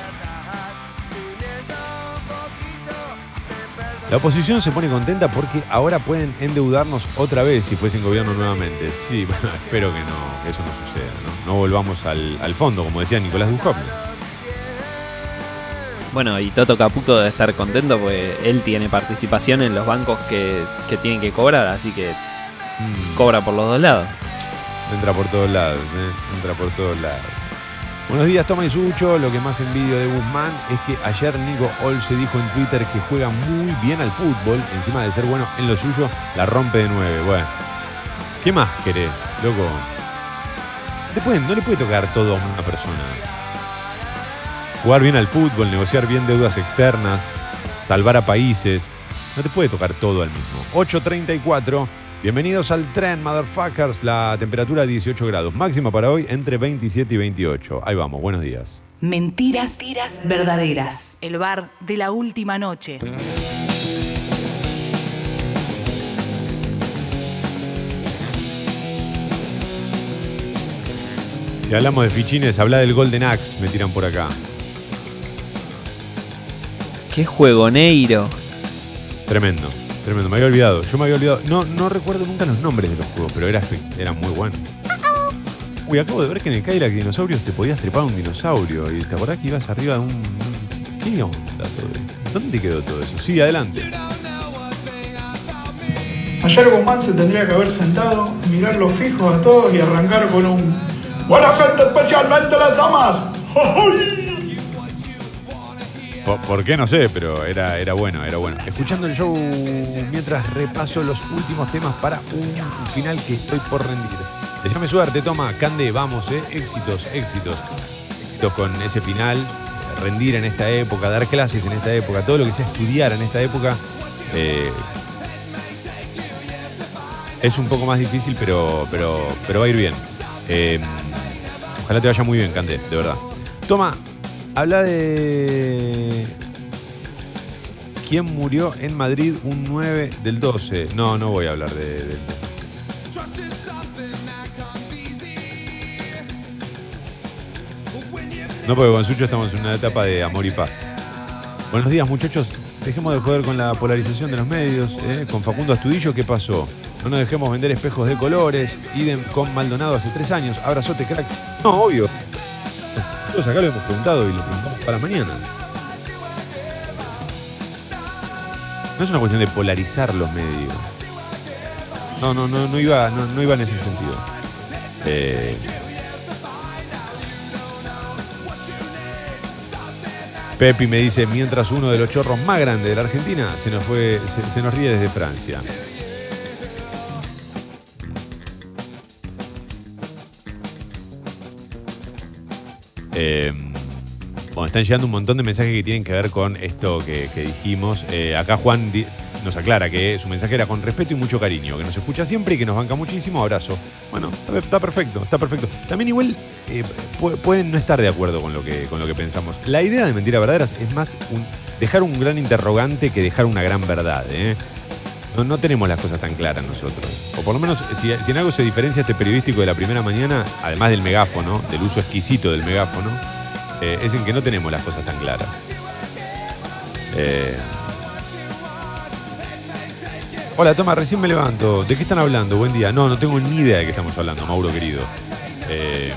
La oposición se pone contenta porque ahora pueden endeudarnos otra vez si fuesen gobierno nuevamente. Sí, bueno, espero que no, que eso no suceda, ¿no? No volvamos al, al fondo, como decía Nicolás Duhovne. Bueno, y Toto Caputo debe estar contento porque él tiene participación en los bancos que, que tienen que cobrar, así que Mm, cobra por los dos lados. entra por todos lados, ¿eh? Entra por todos lados. Buenos días, Toma y Sucho. Lo que más envidio de Guzmán es que ayer Nico Olse dijo en Twitter que juega muy bien al fútbol. Encima de ser bueno en lo suyo, la rompe de nueve. Bueno, ¿qué más querés, loco? Pueden- no le puede tocar todo a una persona. Jugar bien al fútbol, negociar bien deudas externas, salvar a países. No te puede tocar todo al mismo. 8.34. Bienvenidos al tren, motherfuckers. La temperatura 18 grados. Máxima para hoy entre 27 y 28. Ahí vamos, buenos días. Mentiras verdaderas. El bar de la última noche. Si hablamos de fichines, habla del Golden Axe, me tiran por acá. ¿Qué juego, Neiro? Tremendo, tremendo. Me había olvidado. Yo me había olvidado. No, no recuerdo nunca los nombres de los juegos, pero era, era muy bueno. Uy, acabo de ver que en el Cadillac Dinosaurios te podías trepar un dinosaurio. ¿Y te acordás que ibas arriba de un. un- ¿Qué onda todo esto? ¿Dónde quedó todo eso? Sí, adelante. Ayer Guzmán se tendría que haber sentado, mirarlos fijos a todos y arrancar con un Buena gente, especialmente las damas. ¿Por, por qué? No sé, pero era, era bueno, era bueno. Escuchando el show mientras repaso los últimos temas para un final que estoy por rendir. Deseame suerte, toma, Cande, vamos, eh. Éxitos, éxitos. Éxitos con ese final, rendir en esta época, dar clases en esta época, todo lo que sea estudiar en esta época. eh, es un poco más difícil, pero, pero, pero va a ir bien. Eh, ojalá te vaya muy bien, Cande, de verdad. Toma, habla de. ¿Quién murió en Madrid un 9 del 12? No, no voy a hablar de. No, porque con Sucho estamos en una etapa de amor y paz. Buenos días, muchachos. Dejemos de joder con la polarización de los medios. ¿eh? Con Facundo Astudillo, ¿qué pasó? No nos dejemos vender espejos de colores. Idem con Maldonado hace tres años. Abrazote, cracks. No, obvio. Acá lo hemos preguntado y lo preguntamos para mañana. No es una cuestión de polarizar los medios. No, no, no, no iba, no, no iba en ese sentido. Eh, Pepi me dice, mientras uno de los chorros más grandes de la Argentina se nos fue, se nos ríe desde Francia. Eh, bueno, están llegando un montón de mensajes que tienen que ver con esto que, dijimos. Eh, acá Juan nos aclara que su mensaje era con respeto y mucho cariño, que nos escucha siempre y que nos banca muchísimo. Abrazo. Bueno, está- perfecto, está perfecto. También igual eh, pu- pueden no estar de acuerdo con lo, que, con lo que pensamos. La idea de Mentiras Verdaderas es más dejar un gran interrogante que dejar una gran verdad. ¿eh? No, no tenemos las cosas tan claras nosotros. O por lo menos, si, si en algo se diferencia este periodístico de la primera mañana, además del megáfono, del uso exquisito del megáfono, eh, es en que no tenemos las cosas tan claras. Eh, Hola, Toma, recién me levanto. ¿De qué están hablando? Buen día. No, no tengo ni idea de qué estamos hablando, Mauro querido. Eh,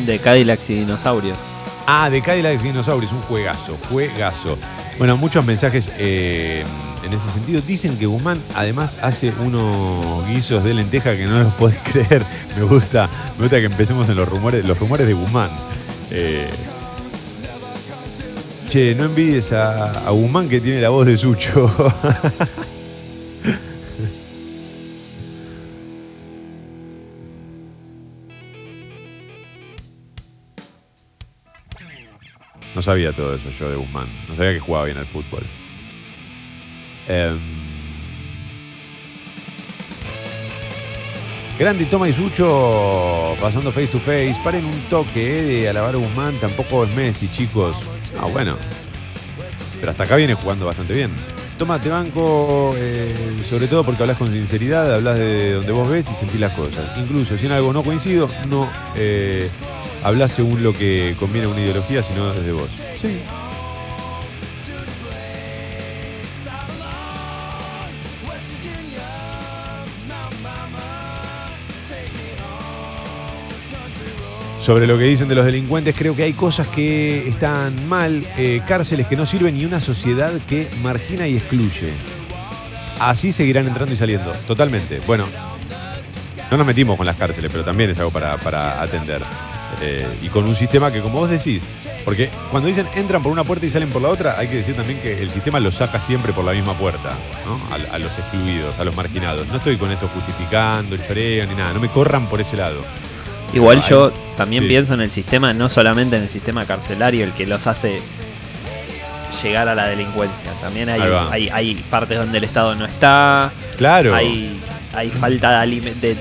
De Cadillacs y dinosaurios. Ah, de Cadillac Dinosaurios, un juegazo, juegazo. Bueno, muchos mensajes eh, en ese sentido. Dicen que Guzmán además hace unos guisos de lenteja que no los podés creer. Me gusta, me gusta que empecemos en los rumores, los rumores de Guzmán. Eh, che, no envidies a, a Guzmán que tiene la voz de Sucho. No sabía todo eso yo de Guzmán. No sabía que jugaba bien al fútbol. Em, Grande Toma y Sucho pasando face to face. Paren un toque eh, de alabar a Guzmán. Tampoco es Messi, chicos. Ah, bueno. Pero hasta acá viene jugando bastante bien. Toma, te banco, eh, sobre todo porque hablas con sinceridad, hablas de donde vos ves y sentís las cosas. Incluso si en algo no coincido, no eh, hablas según lo que conviene a una ideología, sino desde vos. Sí. Sobre lo que dicen de los delincuentes, creo que hay cosas que están mal, eh, cárceles que no sirven y una sociedad que margina y excluye. Así seguirán entrando y saliendo, totalmente. Bueno, no nos metimos con las cárceles, pero también es algo para, atender. Eh, y con un sistema que, como vos decís, porque cuando dicen entran por una puerta y salen por la otra, hay que decir también que el sistema los saca siempre por la misma puerta, ¿no? a, los excluidos, a los marginados. No estoy con esto justificando el choreo ni nada, no me corran por ese lado. Igual yo también sí. pienso en el sistema, no solamente en el sistema carcelario, el que los hace llegar a la delincuencia. También hay, hay, hay partes donde el Estado no está, Claro. hay, hay falta de, de,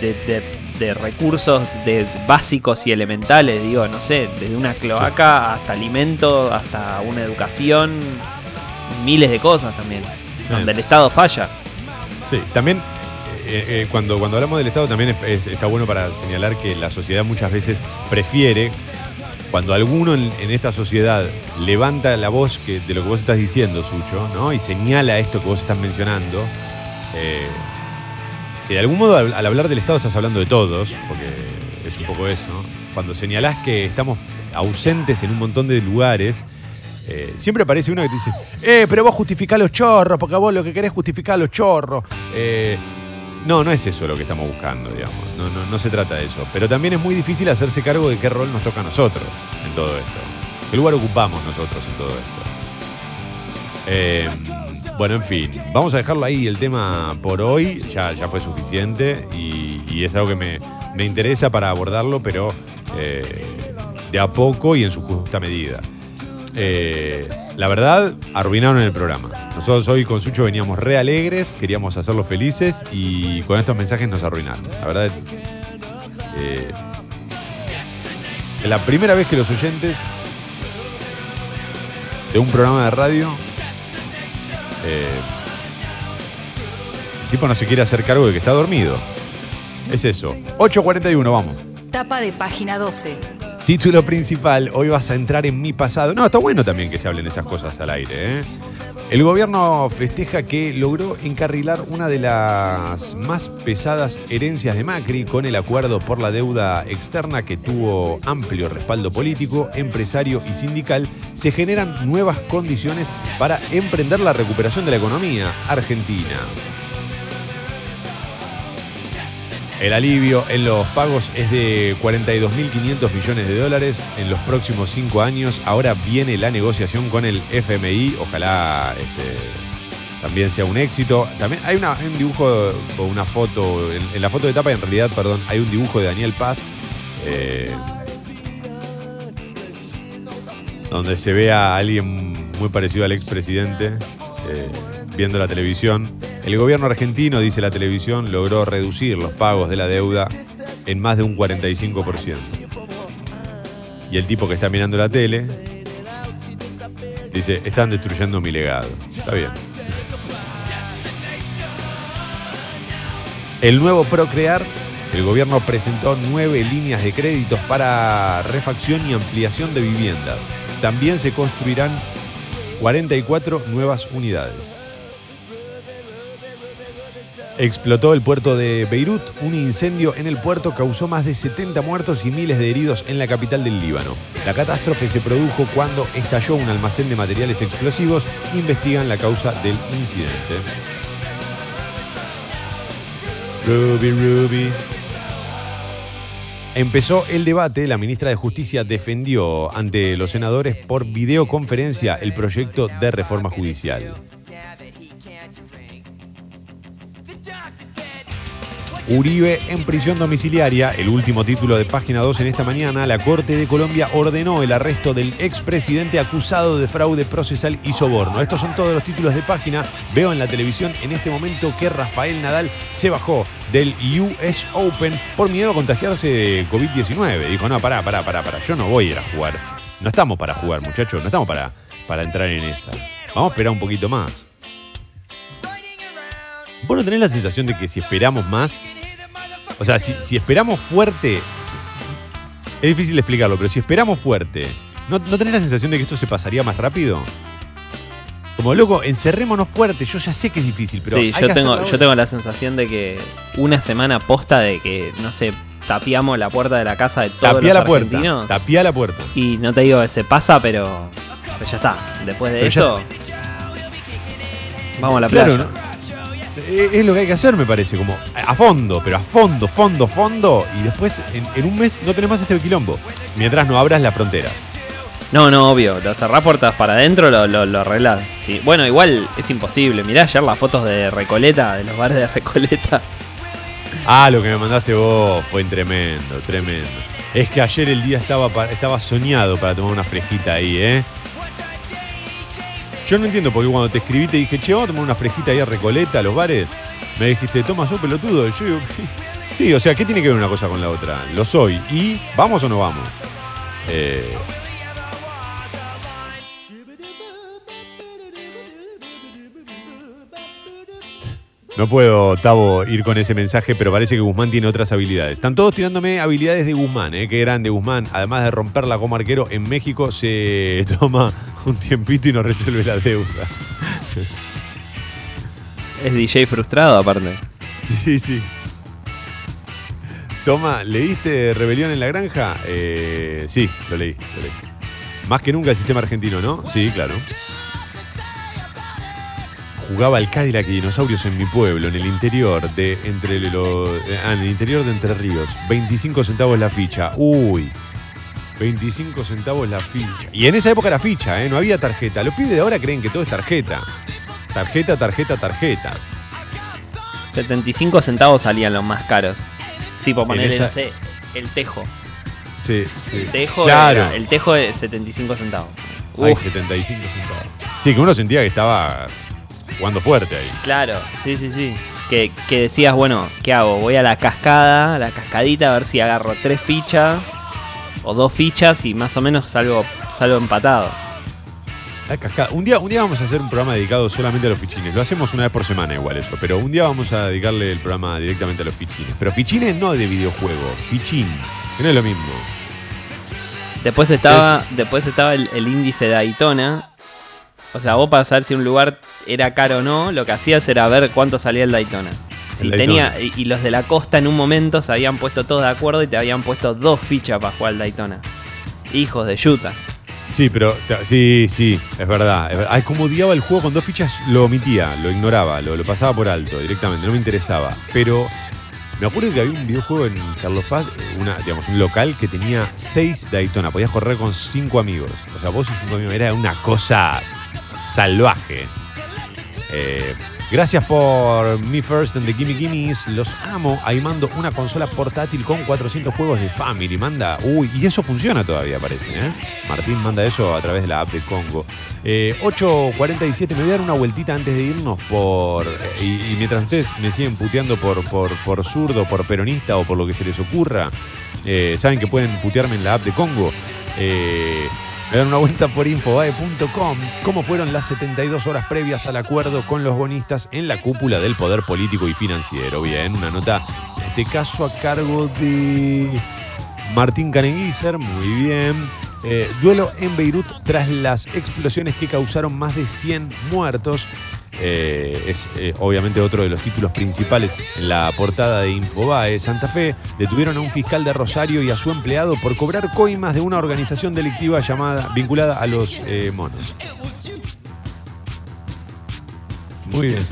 de- recursos de básicos y elementales, digo, no sé, desde una cloaca hasta alimento, hasta una educación, miles de cosas también, donde el Estado falla. Sí, también eh, eh, cuando, cuando hablamos del Estado también es- es- está bueno para señalar que la sociedad muchas veces prefiere, cuando alguno en, esta sociedad levanta la voz que, de lo que vos estás diciendo, Sucho, ¿no? y señala esto que vos estás mencionando, eh, de algún modo al, hablar del Estado estás hablando de todos, porque es un poco eso, cuando señalás que estamos ausentes en un montón de lugares, eh, siempre aparece uno que te dice, eh, pero vos justificás los chorros, porque vos lo que querés es justificar los chorros. No, no es eso lo que estamos buscando, digamos. No, no, se trata de eso. Pero también es muy difícil hacerse cargo de qué rol nos toca a nosotros en todo esto. ¿Qué lugar ocupamos nosotros en todo esto? Eh, bueno, en fin, vamos a dejarlo ahí el tema por hoy. Ya, ya fue suficiente y, y es algo que me, me interesa para abordarlo, pero eh, de a poco y en su justa medida. Eh, la verdad, arruinaron el programa. Nosotros hoy con Sucho veníamos re alegres, queríamos hacerlos felices y con estos mensajes nos arruinaron. La verdad, eh, es la primera vez que los oyentes de un programa de radio, eh, el tipo no se quiere hacer cargo de que está dormido. Es eso. 8.41, vamos. Tapa de página 12. Título principal, hoy vas a entrar en mi pasado. No, está bueno también que se hablen esas cosas al aire. ¿eh? El gobierno festeja que logró encarrilar una de las más pesadas herencias de Macri con el acuerdo por la deuda externa que tuvo amplio respaldo político, empresario y sindical. Se generan nuevas condiciones para emprender la recuperación de la economía argentina. El alivio en los pagos es de 42.500 millones de dólares en los próximos cinco años. Ahora viene la negociación con el FMI. Ojalá este, también sea un éxito. También hay, un dibujo o una foto, en, en la foto de tapa, en realidad, perdón, hay un dibujo de Daniel Paz. eh, donde se ve a alguien muy parecido al expresidente eh, viendo la televisión. El gobierno argentino, dice la televisión, logró reducir los pagos de la deuda en más de un 45%. Y el tipo que está mirando la tele dice, están destruyendo mi legado. Está bien. El nuevo Procrear, el gobierno presentó nueve líneas de créditos para refacción y ampliación de viviendas. También se construirán 44 nuevas unidades. Explotó el puerto de Beirut. Un incendio en el puerto causó más de 70 muertos y miles de heridos en la capital del Líbano. La catástrofe se produjo cuando estalló un almacén de materiales explosivos. Investigan la causa del incidente. Ruby, Ruby. Empezó el debate, la ministra de Justicia defendió ante los senadores por videoconferencia el proyecto de reforma judicial. Uribe en prisión domiciliaria, el último título de página 2 en esta mañana, la Corte de Colombia ordenó el arresto del expresidente acusado de fraude procesal y soborno. Estos son todos los títulos de página. Veo en la televisión en este momento que Rafael Nadal se bajó del US Open por miedo a contagiarse de COVID-19. Dijo, no, pará, pará, pará, pará, yo no voy a ir a jugar. No estamos para jugar, muchachos, no estamos para, para entrar en esa. Vamos a esperar un poquito más. ¿Vos no tenés la sensación de que si esperamos más, o sea, si, si esperamos fuerte, es difícil explicarlo, pero si esperamos fuerte, ¿no, ¿no tenés la sensación de que esto se pasaría más rápido? Como loco, encerrémonos fuerte. Yo ya sé que es difícil, pero. sí, hay yo que tengo, yo la sensación de que una semana posta de que, no sé, tapiamos la puerta de la casa de todos Tapía los la puerta. argentinos. Tapía la puerta. Y no te digo que se pasa, pero, pero ya está. Después de Pero ya- eso, vamos a la Claro, playa. ¿no? Es es lo que hay que hacer, me parece, como a fondo, pero a fondo, fondo, fondo, y después en, en un mes no tenés más este quilombo, mientras no abras las fronteras. No, no, obvio. Lo cerrás puertas para adentro, lo, lo, lo arreglás. Sí. Bueno, igual es imposible. Mirá ayer las fotos de Recoleta, de los bares de Recoleta. Ah, lo que me mandaste vos fue tremendo, tremendo. Es que ayer el día estaba, estaba soñado para tomar una fresquita ahí, ¿eh? Yo no entiendo porque cuando te escribí te dije, che, vamos a tomar una fresquita ahí a Recoleta, a los bares. Me dijiste, toma, sos pelotudo. Yo sí, o sea, ¿qué tiene que ver una cosa con la otra? Lo soy. ¿Y vamos o no vamos? Eh, No puedo, Tavo, ir con ese mensaje, pero parece que Guzmán tiene otras habilidades. Están todos tirándome habilidades de Guzmán, ¿eh? Qué grande Guzmán. Además de romperla como arquero, en México se toma un tiempito y no resuelve la deuda. Es DJ frustrado, aparte. Sí, sí. Toma, ¿leíste Rebelión en la Granja? Eh, sí, lo leí, lo leí. Más que nunca el sistema argentino, ¿no? Sí, claro. Jugaba el Cadillac y dinosaurios en mi pueblo, en el interior de entre los, eh, ah, en el interior de Entre Ríos. 25 centavos la ficha. Uy. 25 centavos la ficha. Y en esa época era ficha, ¿eh? No había tarjeta. Los pibes de ahora creen que todo es tarjeta. Tarjeta, tarjeta, tarjeta. 75 centavos salían los más caros. Tipo, ponerle, esa- no sé, el tejo. Sí, sí. El tejo, Claro. era- el tejo de 75 centavos. Ay, Uf, 75 centavos. Sí, que uno sentía que estaba jugando fuerte ahí. claro, sí, sí, sí. Que, que decías, bueno, ¿qué hago? Voy a la cascada, a la cascadita, a ver si agarro tres fichas o dos fichas y más o menos salgo, salgo empatado. Un día, un día vamos a hacer un programa dedicado solamente a los fichines. Lo hacemos una vez por semana igual eso. Pero un día vamos a dedicarle el programa directamente a los fichines. Pero fichines no de videojuego. Fichín. Que no es lo mismo. Después estaba, después estaba el, el índice de Daytona. O sea, vos para saber si un lugar era caro o no, lo que hacías era ver cuánto salía el Daytona. Tenía, y los de la costa en un momento se habían puesto todos de acuerdo y te habían puesto dos fichas para jugar al Daytona. Hijos de Utah. Sí, pero sí, sí, es verdad. es verdad. Ay, como odiaba el juego con dos fichas, lo omitía, lo ignoraba, lo, lo pasaba por alto directamente, no me interesaba. Pero me acuerdo que había un videojuego en Carlos Paz, eh, una, digamos, un local que tenía seis Daytona. Podías correr con cinco amigos. O sea, vos y cinco amigos. Era una cosa salvaje. Eh, gracias por Me First and the Gimme Gimmes. Los amo. Ahí mando una consola portátil con 400 juegos de Family. Manda. Uy, y eso funciona todavía, parece. ¿eh? Martín manda eso a través de la app de Congo. Eh, 8.47. Me voy a dar una vueltita antes de irnos por. eh, y, mientras ustedes me siguen puteando por, por, por zurdo, por peronista o por lo que se les ocurra, eh, saben que pueden putearme en la app de Congo. Eh, Me una vuelta por infobae.com. ¿Cómo fueron las 72 horas previas al acuerdo con los bonistas en la cúpula del poder político y financiero? Bien, una nota, en este caso a cargo de Martín Carenguiser. Muy bien. Eh, duelo en Beirut tras las explosiones que causaron más de 100 muertos. Eh, es eh, obviamente otro de los títulos principales en la portada de Infobae. Santa Fe detuvieron a un fiscal de Rosario y a su empleado por cobrar coimas de una organización delictiva llamada vinculada a los eh, monos. Muy bien.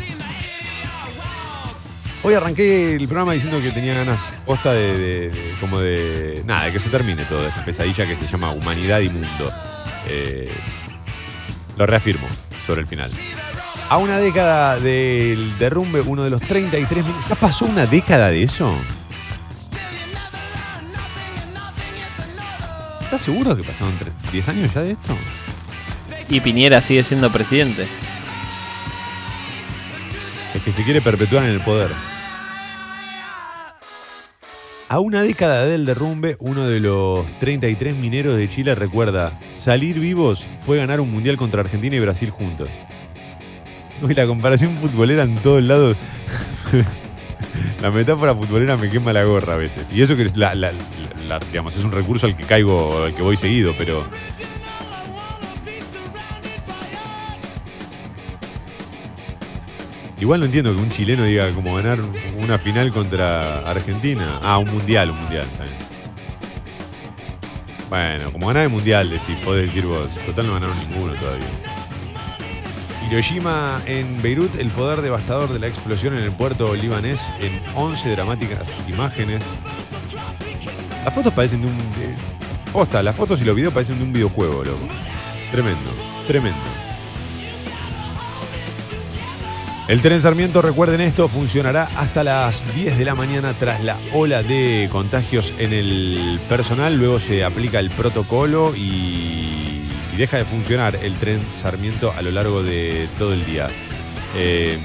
Hoy arranqué el programa diciendo que tenía ganas posta de, como de nada, de que se termine toda esta pesadilla que se llama humanidad y mundo. Lo reafirmo sobre el final. A una década del derrumbe, uno de los 33 minutos. ¿Ya pasó una década de eso? ¿Estás seguro que pasaron tre- 10 años ya de esto? Y Piñera sigue siendo presidente. Es que se quiere perpetuar en el poder. A una década del derrumbe, uno de los 33 mineros de Chile recuerda, salir vivos fue ganar un mundial contra Argentina y Brasil juntos. Uy, la comparación futbolera en todos lados. la metáfora futbolera me quema la gorra a veces. Y eso que la- digamos, es un recurso al que caigo, al que voy seguido, pero Igual no entiendo que un chileno diga como ganar una final contra Argentina. Ah, un mundial, un mundial. Bueno, como ganar el mundial, decís, podés decir vos. Total no ganaron ninguno todavía. Hiroshima en Beirut, el poder devastador de la explosión en el puerto libanés en 11 dramáticas imágenes. Las fotos parecen de un... las fotos y los videos parecen de un videojuego, loco. Tremendo, tremendo. El tren Sarmiento, recuerden esto, funcionará hasta las 10 de la mañana tras la ola de contagios en el personal. Luego se aplica el protocolo y, deja de funcionar el tren Sarmiento a lo largo de todo el día. Eh,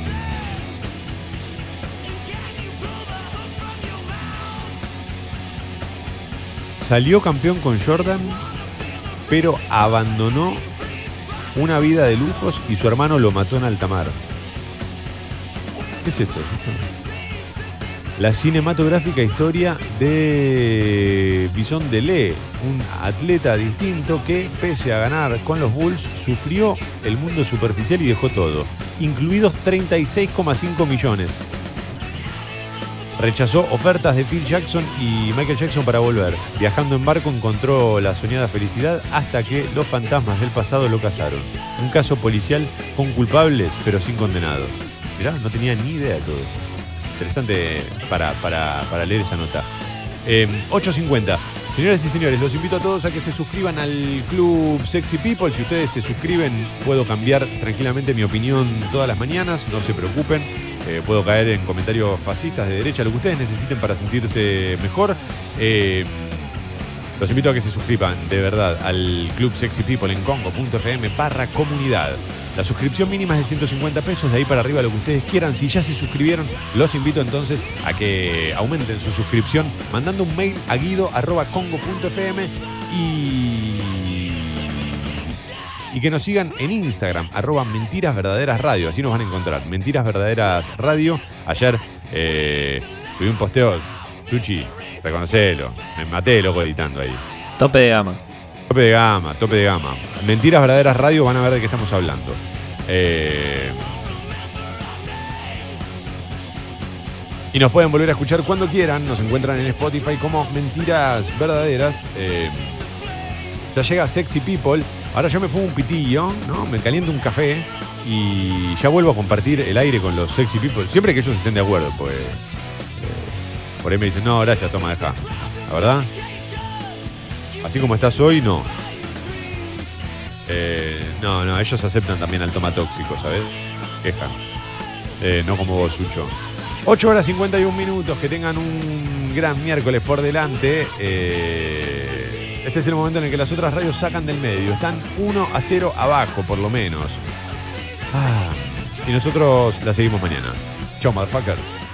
salió campeón con Jordan, pero abandonó una vida de lujos y su hermano lo mató en alta mar. ¿Qué es esto? La cinematográfica historia de Bison Delé, un atleta distinto que, pese a ganar con los Bulls, sufrió el mundo superficial y dejó todo, incluidos 36,5 millones. Rechazó ofertas de Phil Jackson y Michael Jackson para volver. Viajando en barco encontró la soñada felicidad hasta que los fantasmas del pasado lo cazaron. Un caso policial con culpables pero sin condenados. Mirá, no tenía ni idea de todo eso. Interesante para, para- para leer esa nota. Eh, 8.50. Señoras y señores, los invito a todos a que se suscriban al Club Sexy People. Si ustedes se suscriben, puedo cambiar tranquilamente mi opinión todas las mañanas. No se preocupen. Eh, puedo caer en comentarios fascistas de derecha, lo que ustedes necesiten para sentirse mejor. Eh, los invito a que se suscriban de verdad al Club Sexy People en congo.fm barra comunidad. La suscripción mínima es de 150 pesos, de ahí para arriba lo que ustedes quieran. Si ya se suscribieron, los invito entonces a que aumenten su suscripción mandando un mail a guido.congo.fm y, y que nos sigan en Instagram, arroba Mentiras Verdaderas Radio. Así nos van a encontrar. Mentiras Verdaderas Radio. Ayer eh, subí un posteo, Chuchi, reconocelo. Me maté loco editando ahí. Tope de gama. Tope de gama, tope de gama. Mentiras Verdaderas Radio van a ver de qué estamos hablando. Eh, y nos pueden volver a escuchar cuando quieran. Nos encuentran en Spotify como Mentiras Verdaderas. Eh, ya llega Sexy People. Ahora yo me fumo un pitillo, ¿no? Me caliento un café y ya vuelvo a compartir el aire con los Sexy People. Siempre que ellos estén de acuerdo, pues. eh, por ahí me dicen, no, gracias, toma, deja. La verdad, Así como estás hoy, no. Eh, no, no, ellos aceptan también al toma tóxico, ¿sabes? Queja. Eh, no como vos, Sucho. 8 horas 51 minutos, que tengan un gran miércoles por delante. Eh, este es el momento en el que las otras radios sacan del medio. Están 1 a 0 abajo, por lo menos. Ah, y nosotros la seguimos mañana. Chao, motherfuckers.